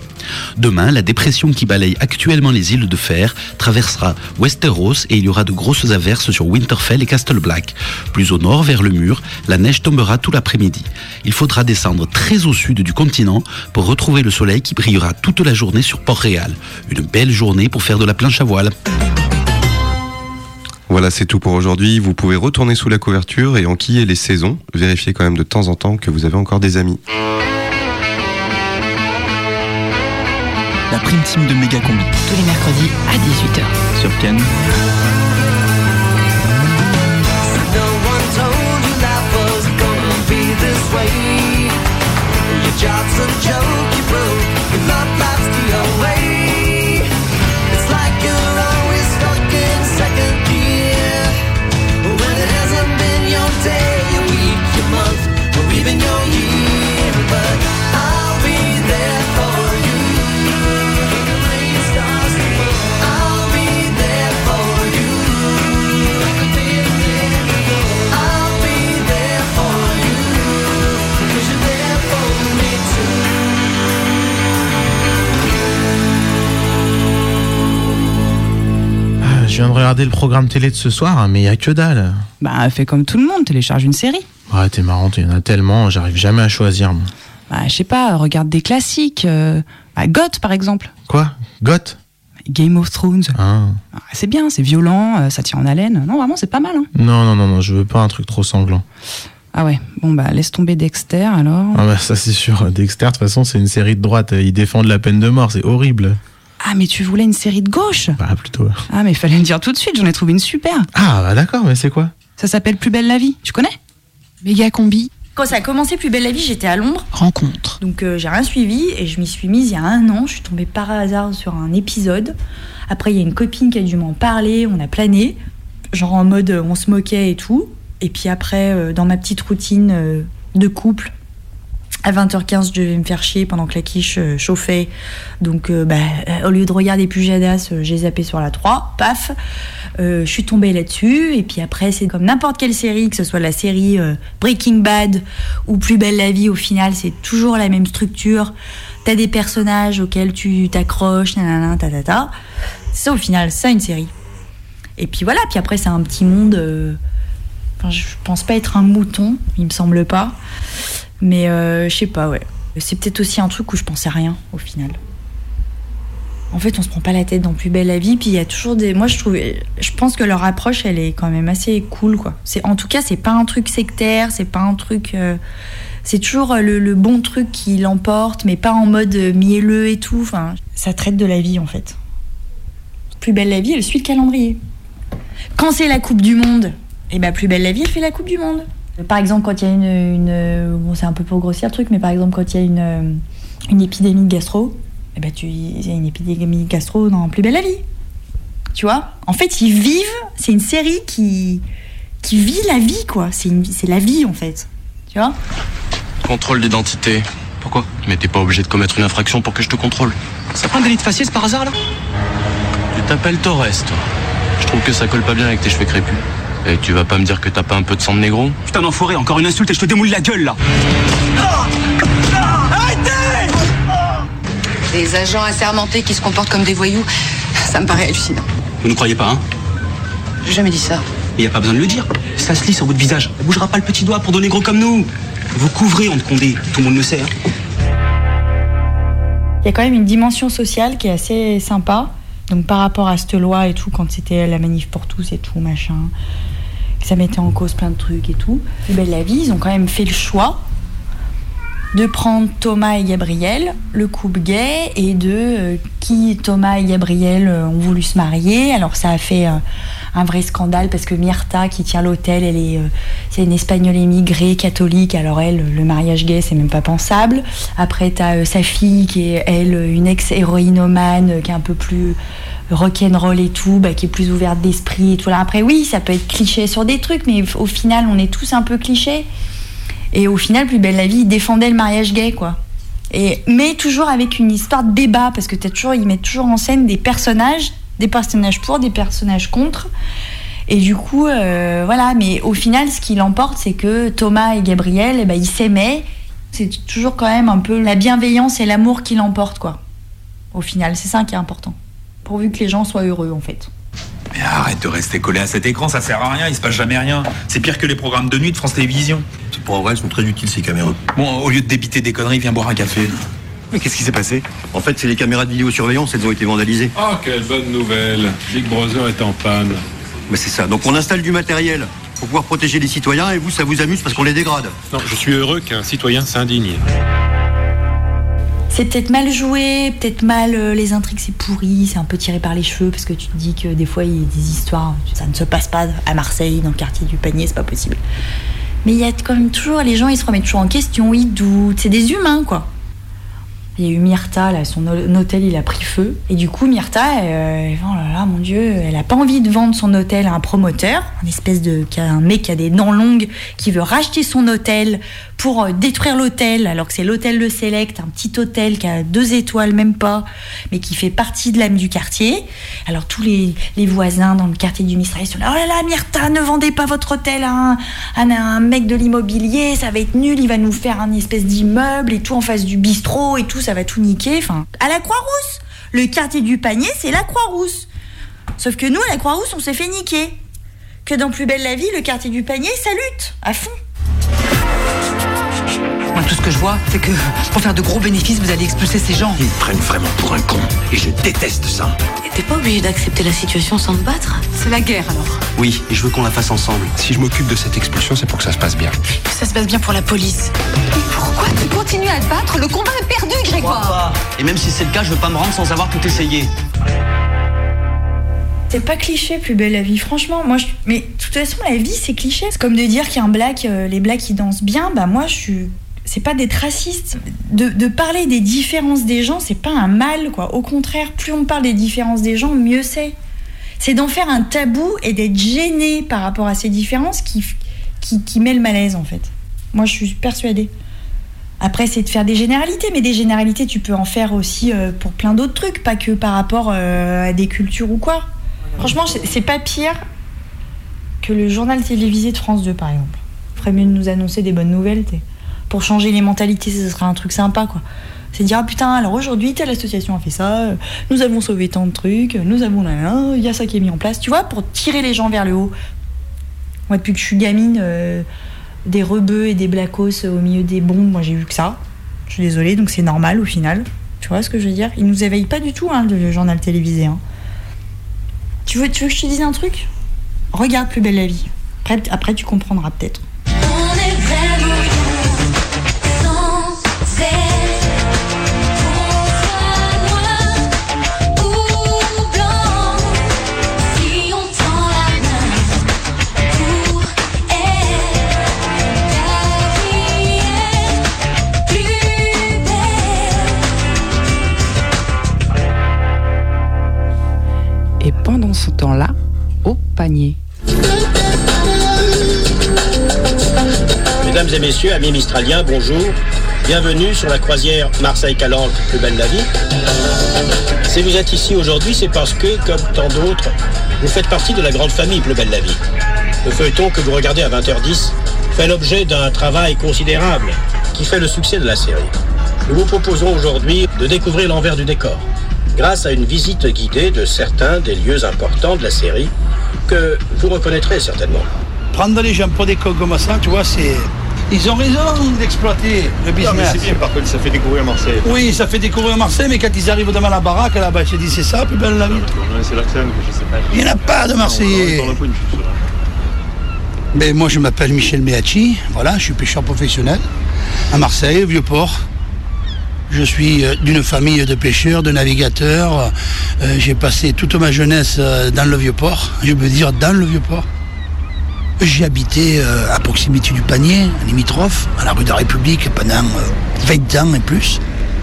Demain, la dépression qui balaye actuellement les îles de fer traversera Westeros et il y aura de grosses averses sur Winterfell et Castle Black. Plus au nord, vers le mur, la neige tombera tout l'après-midi. Il faudra descendre très au sud du continent pour retrouver le soleil qui brillera toute la journée sur Port-Réal. Une belle journée pour faire de la planche à voile. Voilà, c'est tout pour aujourd'hui. Vous pouvez retourner sous la couverture et enquiller les saisons. Vérifiez quand même de temps en temps que vous avez encore des amis. La prime team de Méga Combi. Tous les mercredis à 18h. Sur Ken. Job's a joke Je viens de regarder le programme télé de ce soir, hein, mais il y a que dalle. Bah, fais comme tout le monde, télécharge une série. Ouais, t'es marrante, il y en a tellement, j'arrive jamais à choisir. moi. Bah, je sais pas, regarde des classiques. euh, bah, Goth, par exemple. Quoi? Goth Game of Thrones. Ah. Ah, C'est bien, c'est violent, euh, ça tient en haleine. Non, vraiment, c'est pas mal. Hein. Non, non, non, non, je veux pas un truc trop sanglant. Ah ouais, bon, bah, laisse tomber Dexter alors. Ah bah ça c'est sûr, Dexter de toute façon c'est une série de droite, ils défendent la peine de mort, c'est horrible. Ah, mais tu voulais une série de gauche Bah plutôt. Ah, mais fallait me dire tout de suite, j'en ai trouvé une super. Ah bah d'accord, mais c'est quoi? Ça s'appelle Plus belle la vie, tu connais? Méga combi. Quand ça a commencé Plus belle la vie, j'étais à Londres. Rencontre. Donc euh, j'ai rien suivi et je m'y suis mise il y a un an. Je suis tombée par hasard sur un épisode. Après, il y a une copine qui a dû m'en parler. On a plané. Genre en mode euh, on se moquait et tout. Et puis après, euh, dans ma petite routine euh, de couple, à 20h15, je devais me faire chier pendant que la quiche euh, chauffait. Donc, euh, bah, euh, au lieu de regarder Pujadas, j'ai zappé sur la 3. Paf Je suis tombée là-dessus. Et puis après, c'est comme n'importe quelle série, que ce soit la série Breaking Bad ou Plus belle la vie, au final, c'est toujours la même structure. T'as des personnages auxquels tu t'accroches, nanana, ta ta ta. C'est ça, au final, ça une série. Et puis voilà, puis après, c'est un petit monde. Enfin, je pense pas être un mouton, il me semble pas. Mais euh, je sais pas, ouais. C'est peut-être aussi un truc où je pensais rien au final. En fait, on se prend pas la tête dans Plus belle la vie, puis il y a toujours des. Moi, je trouve, je pense que leur approche, elle est quand même assez cool, quoi. C'est en tout cas, c'est pas un truc sectaire, c'est pas un truc. euh, C'est toujours le, le bon truc qui l'emporte, mais pas en mode mielleux et tout. Enfin, ça traite de la vie, en fait. Plus belle la vie, elle suit le calendrier. Quand c'est la Coupe du Monde, et ben Plus belle la vie, elle fait la Coupe du Monde. Par exemple, quand il y a une, une- bon, c'est un peu pour grossir le truc, mais par exemple, quand il y a une, euh, une épidémie de gastro, et ben tu, il y a une épidémie de gastro dans Plus belle la vie. Tu vois? En fait, ils vivent. C'est une série qui qui vit la vie, quoi. C'est une- c'est la vie, en fait. Tu vois? Contrôle d'identité. Pourquoi? Mais t'es pas obligé de commettre une infraction pour que je te contrôle. Ça prend un délit de faciès par hasard là? Tu t'appelles Torres, toi. Je trouve que ça colle pas bien avec tes cheveux crépus. Et tu vas pas me dire que t'as pas un peu de sang de négro? Putain d'enfoiré, encore une insulte et je te démoule la gueule là Des agents assermentés qui se comportent comme des voyous, ça me paraît hallucinant. Vous ne croyez pas, hein? J'ai jamais dit ça. Il y a pas besoin de le dire. Ça se lit sur votre visage. Elle bougera pas le petit doigt pour donner gros comme nous. Vous couvrez, on te condé. Tout le monde le sait. hein. Il y a quand même une dimension sociale qui est assez sympa. Donc par rapport à cette loi et tout, quand c'était la manif pour tous et tout, machin, ça mettait en cause plein de trucs et tout. Plus belle la vie, ils ont quand même fait le choix de prendre Thomas et Gabriel, le couple gay, et de euh, qui Thomas et Gabriel euh, ont voulu se marier. Alors ça a fait euh, un vrai scandale parce que Myrta, qui tient l'hôtel, elle est, euh, c'est une espagnole émigrée catholique. Alors elle, le mariage gay, c'est même pas pensable. Après, t'as sa fille qui est elle une ex-héroïnomane qui est un peu plus rock'n'roll et tout, bah, qui est plus ouverte d'esprit et tout. Après, oui, ça peut être cliché sur des trucs, mais au final, on est tous un peu clichés. Et au final, Plus belle la vie, il défendait le mariage gay, quoi. Et, mais toujours avec une histoire de débat, parce que t'as toujours, ils mettent toujours en scène des personnages, des personnages pour, des personnages contre. Et du coup, euh, voilà, mais au final, ce qui l'emporte, c'est que Thomas et Gabriel, eh ben, ils s'aimaient. C'est toujours quand même un peu la bienveillance et l'amour qui l'emportent, quoi. Au final, c'est ça qui est important. Pourvu que les gens soient heureux, en fait. Mais arrête de rester collé à cet écran, ça sert à rien, il se passe jamais rien. C'est pire que les programmes de nuit de France Télévisions. C'est pour vrai, elles sont très utiles ces caméras. Bon, au lieu de débiter des conneries, viens boire un café. Mais qu'est-ce qui s'est passé? En fait, c'est les caméras de vidéosurveillance, elles ont été vandalisées. Oh, quelle bonne nouvelle. Big Brother est en panne. Mais c'est ça. Donc on installe du matériel pour pouvoir protéger les citoyens et vous, ça vous amuse parce qu'on les dégrade. Non, je suis heureux qu'un citoyen s'indigne. C'est peut-être mal joué, peut-être mal euh, les intrigues, c'est pourri, c'est un peu tiré par les cheveux parce que tu te dis que des fois il y a des histoires, ça ne se passe pas à Marseille, dans le quartier du panier, c'est pas possible. Mais il y a quand même toujours, les gens ils se remettent toujours en question, ils doutent, c'est des humains quoi. Il y a eu Myrta, là, son hôtel il a pris feu. Et du coup, Myrta, euh, oh là là, mon Dieu, elle a pas envie de vendre son hôtel à un promoteur, un espèce de. un mec qui a des dents longues, qui veut racheter son hôtel pour euh, détruire l'hôtel, alors que c'est l'hôtel Le Select, un petit hôtel qui a deux étoiles, même pas, mais qui fait partie de l'âme du quartier. Alors tous les, les voisins dans le quartier du Mistral sont là, oh là là, Myrta, ne vendez pas votre hôtel à un mec de l'immobilier, ça va être nul, il va nous faire un espèce d'immeuble et tout en face du bistrot et tout, ça va tout niquer. Enfin, à la Croix-Rousse Le quartier du panier, c'est la Croix-Rousse. Sauf que nous, à la Croix-Rousse, on s'est fait niquer. Que dans Plus belle la vie, le quartier du panier, ça lutte, à fond. Moi, tout ce que je vois, c'est que pour faire de gros bénéfices, vous allez expulser ces gens. Ils me prennent vraiment pour un con. Et je déteste ça. T'es pas obligé d'accepter la situation sans te battre C'est la guerre alors. Oui, et je veux qu'on la fasse ensemble. Si je m'occupe de cette expulsion, c'est pour que ça se passe bien. Que ça se passe bien pour la police. Pourquoi tu continues à te battre? Le combat est perdu, Grégoire. Et même si c'est le cas, je veux pas me rendre sans avoir tout essayé. C'est pas cliché, plus belle la vie, franchement. Moi, je... mais de toute façon, la vie, c'est cliché. C'est comme de dire qu'il y a un black, euh, les blacks qui dansent bien. Bah, moi, je suis. C'est pas d'être raciste. De, parler des différences des gens, c'est pas un mal, quoi. Au contraire, plus on parle des différences des gens, mieux c'est. C'est d'en faire un tabou et d'être gêné par rapport à ces différences qui, qui, met le malaise, en fait. Moi, je suis persuadée. Après, c'est de faire des généralités, mais des généralités, tu peux en faire aussi euh, pour plein d'autres trucs, pas que par rapport euh, à des cultures ou quoi. Franchement, c'est pas pire que le journal télévisé de France 2, par exemple. Ferait mieux de nous annoncer des bonnes nouvelles, t'sais. Pour changer les mentalités, ce serait un truc sympa, quoi. C'est dire, ah putain, alors aujourd'hui, telle association a fait ça, euh, nous avons sauvé tant de trucs, euh, nous avons là, il y a ça qui est mis en place, tu vois, pour tirer les gens vers le haut. Moi, depuis que je suis gamine, euh, des rebeux et des blacos au milieu des bombes, moi j'ai vu que ça. Je suis désolée, donc c'est normal au final. Tu vois ce que je veux dire? Ils nous éveillent pas du tout, hein, le journal télévisé. hein. Tu veux, tu veux que je te dise un truc? Regarde Plus belle la vie. Après, après tu comprendras peut-être. Temps-là, au panier. Mesdames et messieurs, amis mistraliens, bonjour. Bienvenue sur la croisière Marseille-Calanque, plus belle la vie. Si vous êtes ici aujourd'hui, c'est parce que, comme tant d'autres, vous faites partie de la grande famille Plus belle la vie. Le feuilleton que vous regardez à 20h10 fait l'objet d'un travail considérable qui fait le succès de la série. Nous vous proposons aujourd'hui de découvrir l'envers du décor, grâce à une visite guidée de certains des lieux importants de la série que vous reconnaîtrez certainement. Prendre les gens pour des cons comme ça, tu vois, c'est. Ils ont raison d'exploiter le Non, mais business. c'est bien, par contre, ça fait découvrir Marseille. Oui, ça fait découvrir Marseille, mais quand ils arrivent devant la baraque, là-bas, ils se disent c'est ça, plus belle la vie. C'est l'accent que je sais pas. Il n'y en a pas de Marseillais. Non, point, je sûr. Ben, moi, je m'appelle Michel Meachi. Voilà, je suis pêcheur professionnel à Marseille, au Vieux-Port. Je suis euh, d'une famille de pêcheurs, de navigateurs. Euh, J'ai passé toute ma jeunesse euh, dans le Vieux-Port. Je veux dire dans le Vieux-Port. J'ai habité à proximité du panier, limitrophe, à la rue de la République pendant euh, 20 ans et plus.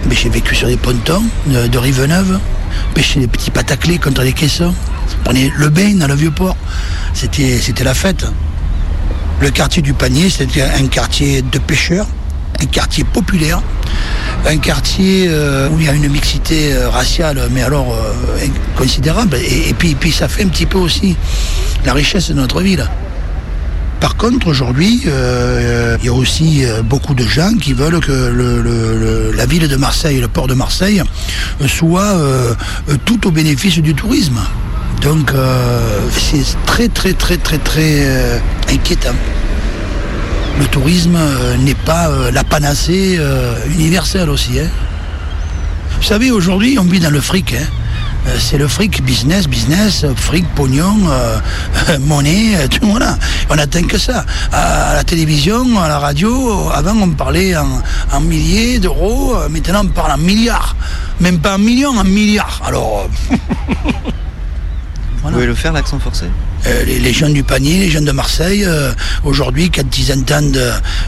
Mais j'ai vécu sur des pontons de, Rive-Neuve, pêcher des petits pataclés contre les caissons. On prenait le bain dans le Vieux-Port. C'était c'était la fête. Le quartier du panier, c'était un quartier de pêcheurs, un quartier populaire, un quartier euh, où il y a une mixité euh, raciale, mais alors euh, considérable. Et, puis, ça fait un petit peu aussi la richesse de notre ville. Par contre, aujourd'hui, il y a aussi beaucoup de gens qui veulent que la ville de Marseille, le port de Marseille, soit tout au bénéfice du tourisme. Donc, c'est très, très, très, très, très inquiétant. Le tourisme euh, n'est pas euh, la panacée euh, universelle aussi. hein. Vous savez, aujourd'hui, on vit dans le fric. hein. C'est le fric, business, business, fric, pognon, monnaie, tout, voilà. On n'atteint que ça. À la télévision, à la radio, avant on parlait en, en milliers d'euros, maintenant on parle en milliards. Même pas en millions, en milliards. Alors, Vous pouvez le faire, l'accent forcé euh, les, les gens du panier, les gens de Marseille, euh, aujourd'hui, quand ils entendent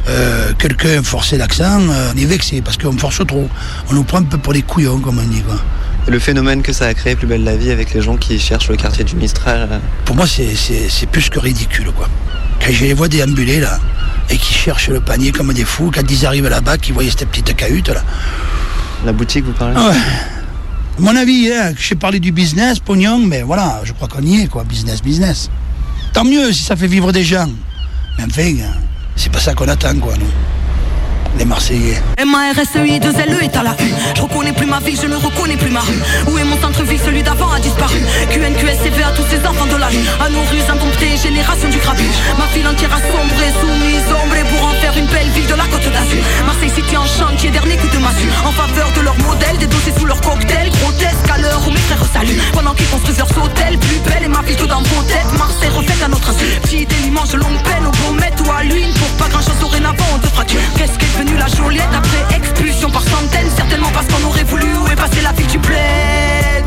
euh, quelqu'un forcer l'accent, euh, on est vexé parce qu'on force trop. On nous prend un peu pour des couillons, comme on dit. Quoi. Le phénomène que ça a créé, Plus belle la vie, avec les gens qui cherchent le quartier du Mistral. Pour moi, c'est- plus que ridicule. Quoi. Quand je les vois déambuler là, et qui cherchent le panier comme des fous, quand ils arrivent là-bas, qu'ils voient cette petite cahute là. La boutique, vous parlez? Ouais. Mon avis, hein, j'ai parlé du business, pognon, mais voilà, je crois qu'on y est, quoi, business, business. Tant mieux si ça fait vivre des gens. Mais enfin, hein, c'est pas ça qu'on attend, quoi, nous. Les Marseillais. M-A-R-S-E-I, 2 L-E est à la U. Je reconnais plus ma ville, je ne reconnais plus ma rue. Où est mon centre-ville, celui d'avant a disparu. QNQSCV à tous ces enfants de la rue. À nos rues indomptées, génération du grabuge. Ma ville entière a sombré, soumise, ombrée pour en faire une belle ville de la côte d'Azur. Marseille City en chantier, dernier coup de massue. En faveur de leur modèle, des dossiers sous leur cocktail. Grotesque à l'heure où mes frères saluent. Pendant qu'ils construisent leurs hôtels, plus belle et ma ville tout dans vos têtes. Marseille refaite à notre insu. Petit dimanche, longue peine, au baumette ou à l'huile. Pour pas grand chose dorénavant, on te fracture. Qu'est-ce qu'est devenu la Joliette après expulsion par centaines Certainement parce qu'on aurait voulu où est la vie du plaid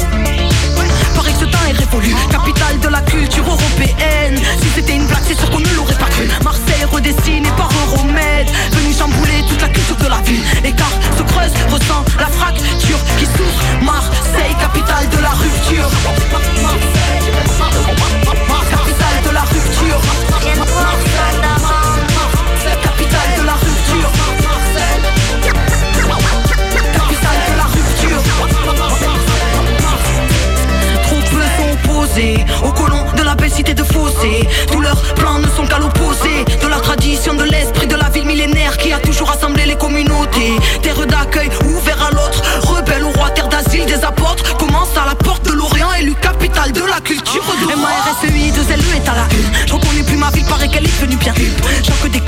Pareil que ce temps est révolu Capitale de la culture européenne. Si c'était une blague c'est sûr qu'on ne l'aurait pas cru. Marseille redessiné par Euromède Venu chambouler toute la culture de la ville. Écart se creuse, ressent la fracture qui souffre Marseille, capitale de la rupture opposés aux colons de la belle cité de Fossé Tous leurs plans ne sont qu'à l'opposé De la tradition, de l'esprit de la ville millénaire Qui a toujours rassemblé les communautés. Terre d'accueil ouvert à l'autre. Rebelle au roi, terre d'asile des apôtres. Commence à la porte de l'Orient Élu capitale de la culture. M-A-R-S-E-I, 2 L-E est à la une. Je reconnais plus ma ville, paraît qu'elle est devenue bien Choc des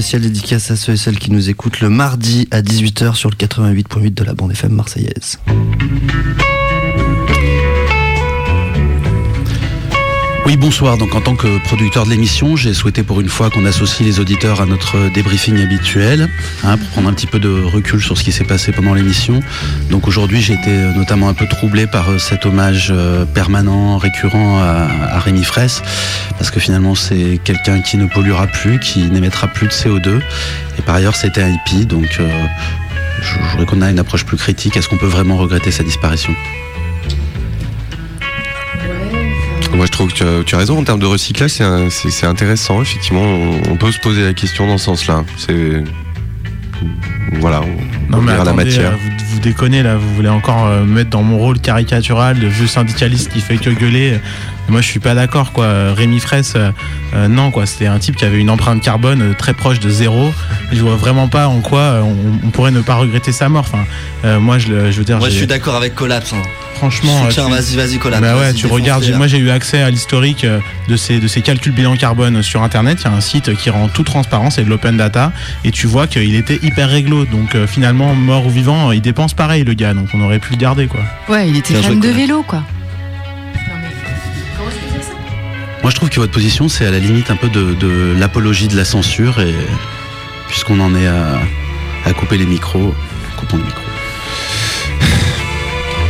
spéciale dédicace à ceux et celles qui nous écoutent le mardi à 18h sur le 88.8 de la bande FM marseillaise. Oui, bonsoir. Donc, en tant que producteur de l'émission, j'ai souhaité pour une fois qu'on associe les auditeurs à notre débriefing habituel, hein, pour prendre un petit peu de recul sur ce qui s'est passé pendant l'émission. Donc, aujourd'hui, j'ai été notamment un peu troublé par euh, cet hommage euh, permanent, récurrent à, Rémi Fraisse, parce que finalement, c'est quelqu'un qui ne polluera plus, qui n'émettra plus de CO2. Et par ailleurs, c'était un hippie, donc euh, je voudrais qu'on ait une approche plus critique. Est-ce qu'on peut vraiment regretter sa disparition? Moi, je trouve que tu as, raison en termes de recyclage, c'est intéressant. Effectivement, on, on peut se poser la question dans ce sens-là. C'est voilà, on Non mais la matière. euh, vous, vous déconnez là, vous voulez encore euh, me mettre dans mon rôle caricatural de vieux syndicaliste qui fait que gueuler. Moi je suis pas d'accord quoi. Euh, Rémi Fraisse, euh, euh, non quoi, c'était un type qui avait une empreinte carbone euh, très proche de zéro. Je vois vraiment pas en quoi euh, on, on pourrait ne pas regretter sa mort. Enfin, euh, moi je, je veux dire. Moi je suis d'accord avec Collapse. hein. Franchement, Soutiens, euh, tu- vas-y, vas-y, Collapse. Bah ouais, tu regardes. Moi, j'ai eu accès à l'historique de ces de ces calculs bilan carbone sur Internet. Il y a un site qui rend tout transparent, c'est de l'open data, et tu vois qu'il était hyper réglo. Donc euh, finalement, mort ou vivant, il dépense pareil, le gars. Donc on aurait pu le garder, quoi. Ouais, il était fan de vélo, quoi. Moi, je trouve que votre position, c'est à la limite un peu de, de l'apologie de la censure, et puisqu'on en est à, à couper les micros, coupons les micros.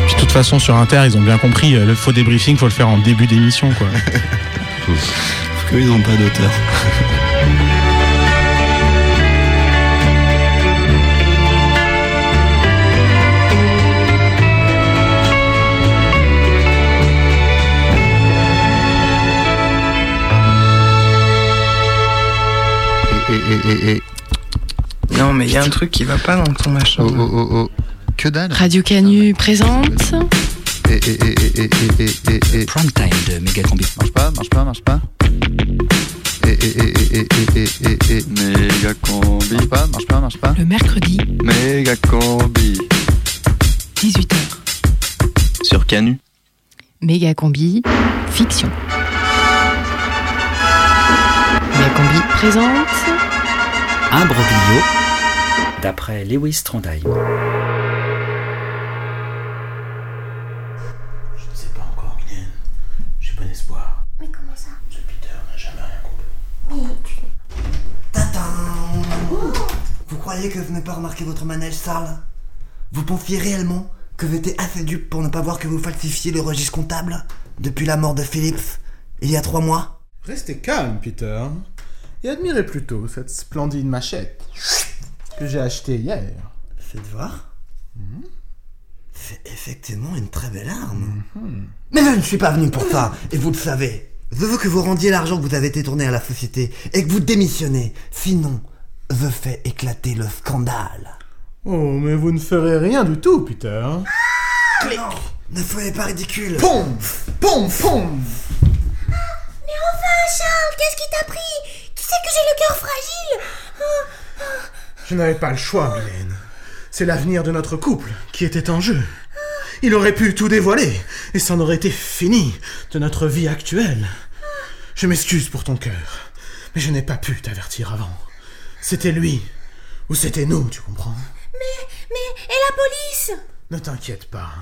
Puis de toute façon, sur Inter, ils ont bien compris. euh, le faux débriefing, faut le faire en début d'émission, quoi. Parce qu'ils n'ont pas d'auteur. Et, et, et, et. Non, mais il y a un truc qui va pas dans ton machin. Oh, oh, oh, oh. Que dalle. Radio Canu présente. Et, et, et, et, et, et, et, et. Prime time de Megacombi. Marche pas, marche pas, marche pas. Et, et, et, et, et, et, et, et. Méga combi. Marche pas, marche pas, marche pas. Le mercredi, Méga combi. 18h. Sur Canu. Méga Combi, fiction. Méga Combi présente. Imbroglio, d'après Lewis Trondheim. Je ne sais pas encore, Mylène. J'ai bon espoir. Mais comment ça? Ce Peter n'a jamais rien compris. Mais tu. Vous croyez que vous n'avez pas remarqué votre manège sale? Vous pensiez réellement que vous étiez assez dupe pour ne pas voir que vous falsifiez le registre comptable depuis la mort de Phillips il y a trois mois? Restez calme, Peter, et admirez plutôt cette splendide machette que j'ai achetée hier. Faites voir. C'est effectivement une très belle arme. Mais je ne suis pas venu pour ça, et vous le savez. Je veux que vous rendiez l'argent que vous avez détourné à la société et que vous démissionnez. Sinon, je fais éclater le scandale. Oh, mais vous ne ferez rien du tout, Peter. Non, ne soyez pas ridicule. Pom Pom Pom Mais enfin, Charles, qu'est-ce qui t'a pris? Tu sais que j'ai le cœur fragile. Oh, Je n'avais pas le choix, Mylène. C'est l'avenir de notre couple qui était en jeu. Il aurait pu tout dévoiler, et c'en aurait été fini de notre vie actuelle. Je m'excuse pour ton cœur, mais je n'ai pas pu t'avertir avant. C'était lui, ou c'était nous, tu comprends? Mais, mais, et la police? Ne t'inquiète pas.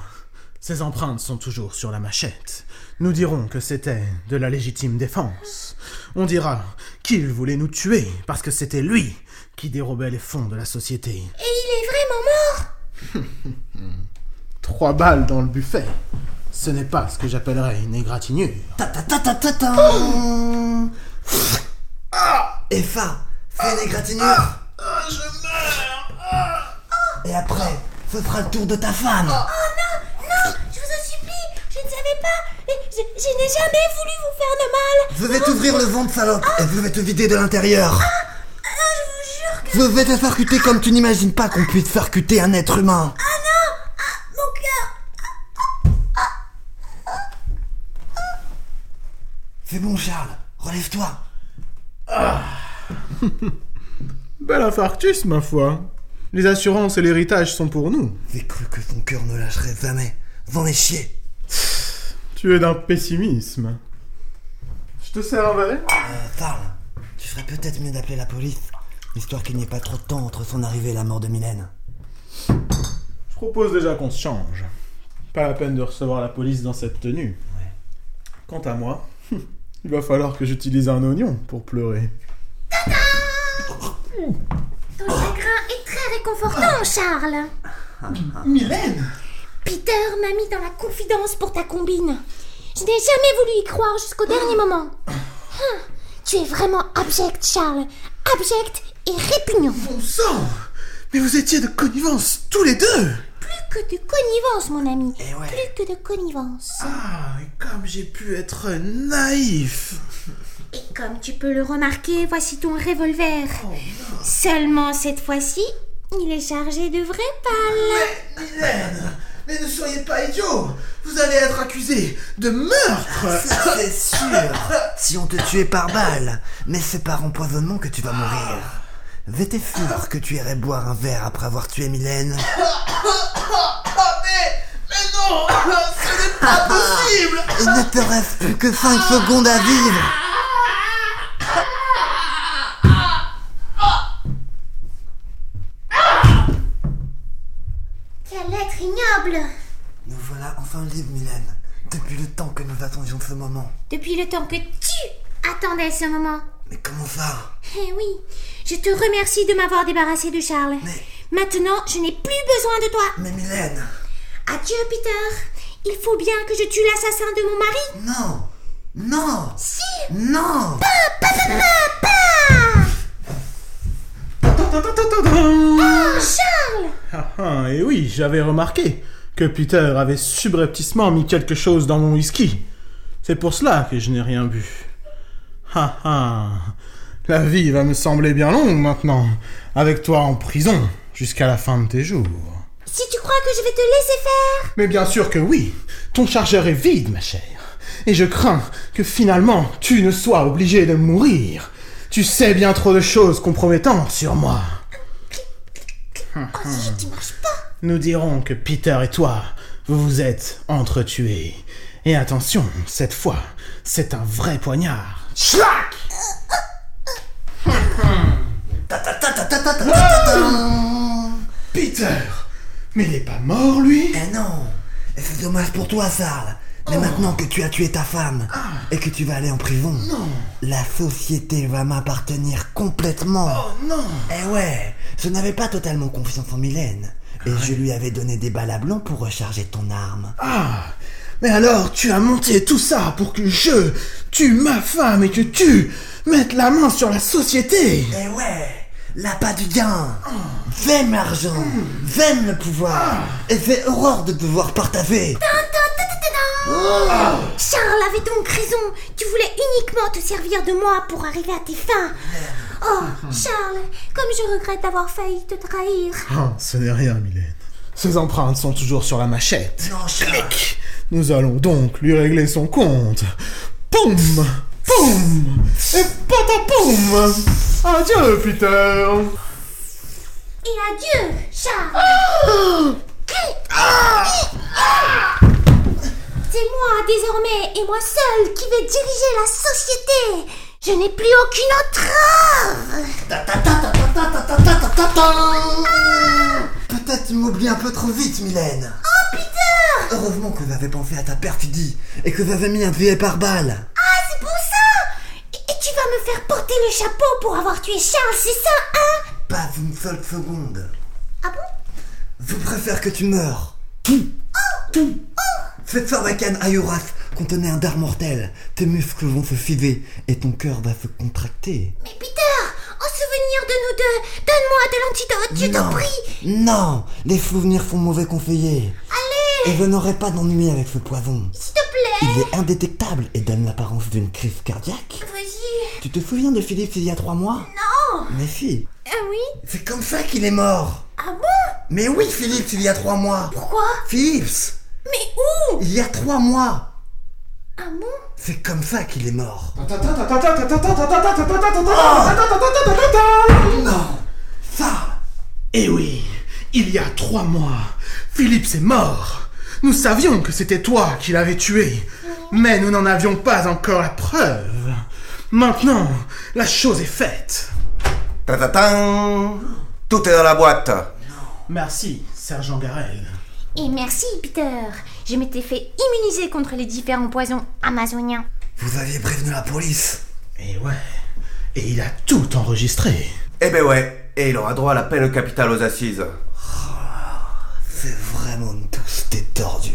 Ces empreintes sont toujours sur la machette. Nous dirons que c'était de la légitime défense. On dira qu'il voulait nous tuer parce que c'était lui qui dérobait les fonds de la société. Et il est vraiment mort Trois balles dans le buffet. Ce n'est pas ce que j'appellerais une égratignure. Ta ta ta ta ta ta. Ah Effa, fais une égratignure. je meurs. Et après, ce sera le tour de ta femme. Oh non, non, je vous en supplie, je ne savais pas. Je n'ai jamais voulu vous faire de mal. Je vais t'ouvrir le ventre, salope, et je vais te vider de l'intérieur. Ah, je vous jure que... Je vais te faire cuter comme tu n'imagines pas qu'on puisse faire cuter un être humain. Ah non Ah, mon cœur C'est bon, Charles, relève-toi. Bel infarctus, ma foi. Les assurances et l'héritage sont pour nous. J'ai cru que ton cœur ne lâcherait jamais. J'en ai chié. Tu es d'un pessimisme. Je te sers un verre Euh, Charles, tu ferais peut-être mieux d'appeler la police, histoire qu'il n'y ait pas trop de temps entre son arrivée et la mort de Mylène. Je propose déjà qu'on se change. Pas la peine de recevoir la police dans cette tenue. Quant à moi, il va falloir que j'utilise un oignon pour pleurer. Ton chagrin est très réconfortant, Charles. Mylène Peter m'a mis dans la confidence pour ta combine. Je n'ai jamais voulu y croire jusqu'au dernier moment. Hum, Tu es vraiment abject, Charles. Abject et répugnant. Bon sang Mais vous étiez de connivence tous les deux Plus que de connivence, mon ami. Plus que de connivence. Ah, et comme j'ai pu être naïf Et comme tu peux le remarquer, voici ton revolver. Seulement cette fois-ci, il est chargé de vraies balles. Mylène Mais ne soyez pas idiot Vous allez être accusé de meurtre c'est sûr. Si on te tuait par balle, mais c'est par empoisonnement que tu vas mourir. J'étais sûr que tu irais boire un verre après avoir tué Mylène. mais, mais non Ce n'est pas possible Il ne te reste plus que 5 secondes à vivre. Quel Nous voilà enfin libres, Mylène. Depuis le temps que nous attendions ce moment. Depuis le temps que tu attendais ce moment. Mais comment ça? Eh oui, je te remercie de m'avoir débarrassé de Charles. Maintenant, je n'ai plus besoin de toi. Mais Mylène Adieu, Peter. Il faut bien que je tue l'assassin de mon mari. Non Non Si Non Pa, pa, pa, pa, pa. Oh, Charles Ah ah, et oui, j'avais remarqué que Peter avait subrepticement mis quelque chose dans mon whisky. C'est pour cela que je n'ai rien bu. Ah ah, la vie va me sembler bien longue maintenant, avec toi en prison jusqu'à la fin de tes jours. Si tu crois que je vais te laisser faire Mais bien sûr que oui, ton chargeur est vide, ma chère. Et je crains que finalement tu ne sois obligé de mourir. Tu sais bien trop de choses compromettantes sur moi. Oh, si, tu marches pas? Nous dirons que Peter et toi, vous vous êtes entretués. Et attention, cette fois, c'est un vrai poignard. Schlack Peter Mais il n'est pas mort, lui? Eh non c'est dommage pour toi, Charles. Mais maintenant que tu as tué ta femme et que tu vas aller en prison, la société va m'appartenir complètement. Oh non Eh ouais, je n'avais pas totalement confiance en Mylène. Et je lui avais donné des balles à blanc pour recharger ton arme. Ah Mais alors, tu as monté tout ça pour que je tue ma femme et que tu mettes la main sur la société. Eh ouais L'appât du gain. J'aime l'argent J'aime le pouvoir. Et j'ai horreur de devoir partager. Charles avait donc raison. Tu voulais uniquement te servir de moi pour arriver à tes fins. Oh, Charles, comme je regrette d'avoir failli te trahir. Oh, ce n'est rien, Mylène. Ces empreintes sont toujours sur la machette. Non, Clic Nous allons donc lui régler son compte. Poum Poum Et patapoum Adieu, Peter Et adieu, Charles. C'est moi désormais et moi seul qui vais diriger la société. Je n'ai plus aucune entrave. Peut-être tu m'oublies un peu trop vite, Mylène. Oh, Peter Heureusement que j'avais pensé à ta perfidie et que j'avais mis un billet par balle. Ah, c'est pour ça et, et tu vas me faire porter le chapeau pour avoir tué Charles, c'est ça, hein? Pas une seule seconde. Ah bon? Je préfère que tu meurs. Tout. Tout. Cette sarbacane Ayuras contenait un dard mortel. Tes muscles vont se fiver et ton cœur va se contracter. Mais Peter, en souvenir de nous deux, donne-moi de l'antidote, je t'en Non. prie. Non, les souvenirs sont mauvais conseillers. Allez, Et je n'aurai pas d'ennui avec ce poison. s'il te plaît. Il est indétectable et donne l'apparence d'une crise cardiaque. Vas-y. Tu te souviens de Philippe il y a trois mois? Non. Mais si, Ah oui c'est comme ça qu'il est mort. Ah bon? Mais oui, Philippe, il y a trois mois. Pourquoi? Philips, Mais où il y a trois mois. Ah bon C'est comme ça qu'il est mort. Non, ça. Eh oui, il y a trois mois, Philippe est mort. Nous savions que c'était toi qui l'avais tué, mais nous n'en avions pas encore la preuve. Maintenant, la chose est faite. Tout est dans la boîte. Merci, sergent Garel. Et merci, Peter. Je m'étais fait immuniser contre les différents poisons amazoniens. Vous aviez prévenu la police. Et ouais, et il a tout enregistré. Eh ben ouais, et il aura droit à la peine capitale aux assises. C'est vraiment tous des tordus.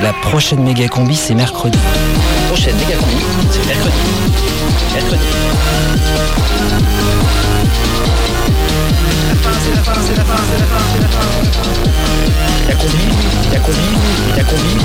La prochaine méga combi, c'est mercredi. La prochaine méga combi, c'est mercredi. Mercredi. La fin, c'est la fin, c'est la fin, c'est la fin, c'est la fin. La combi, la combi, la combi.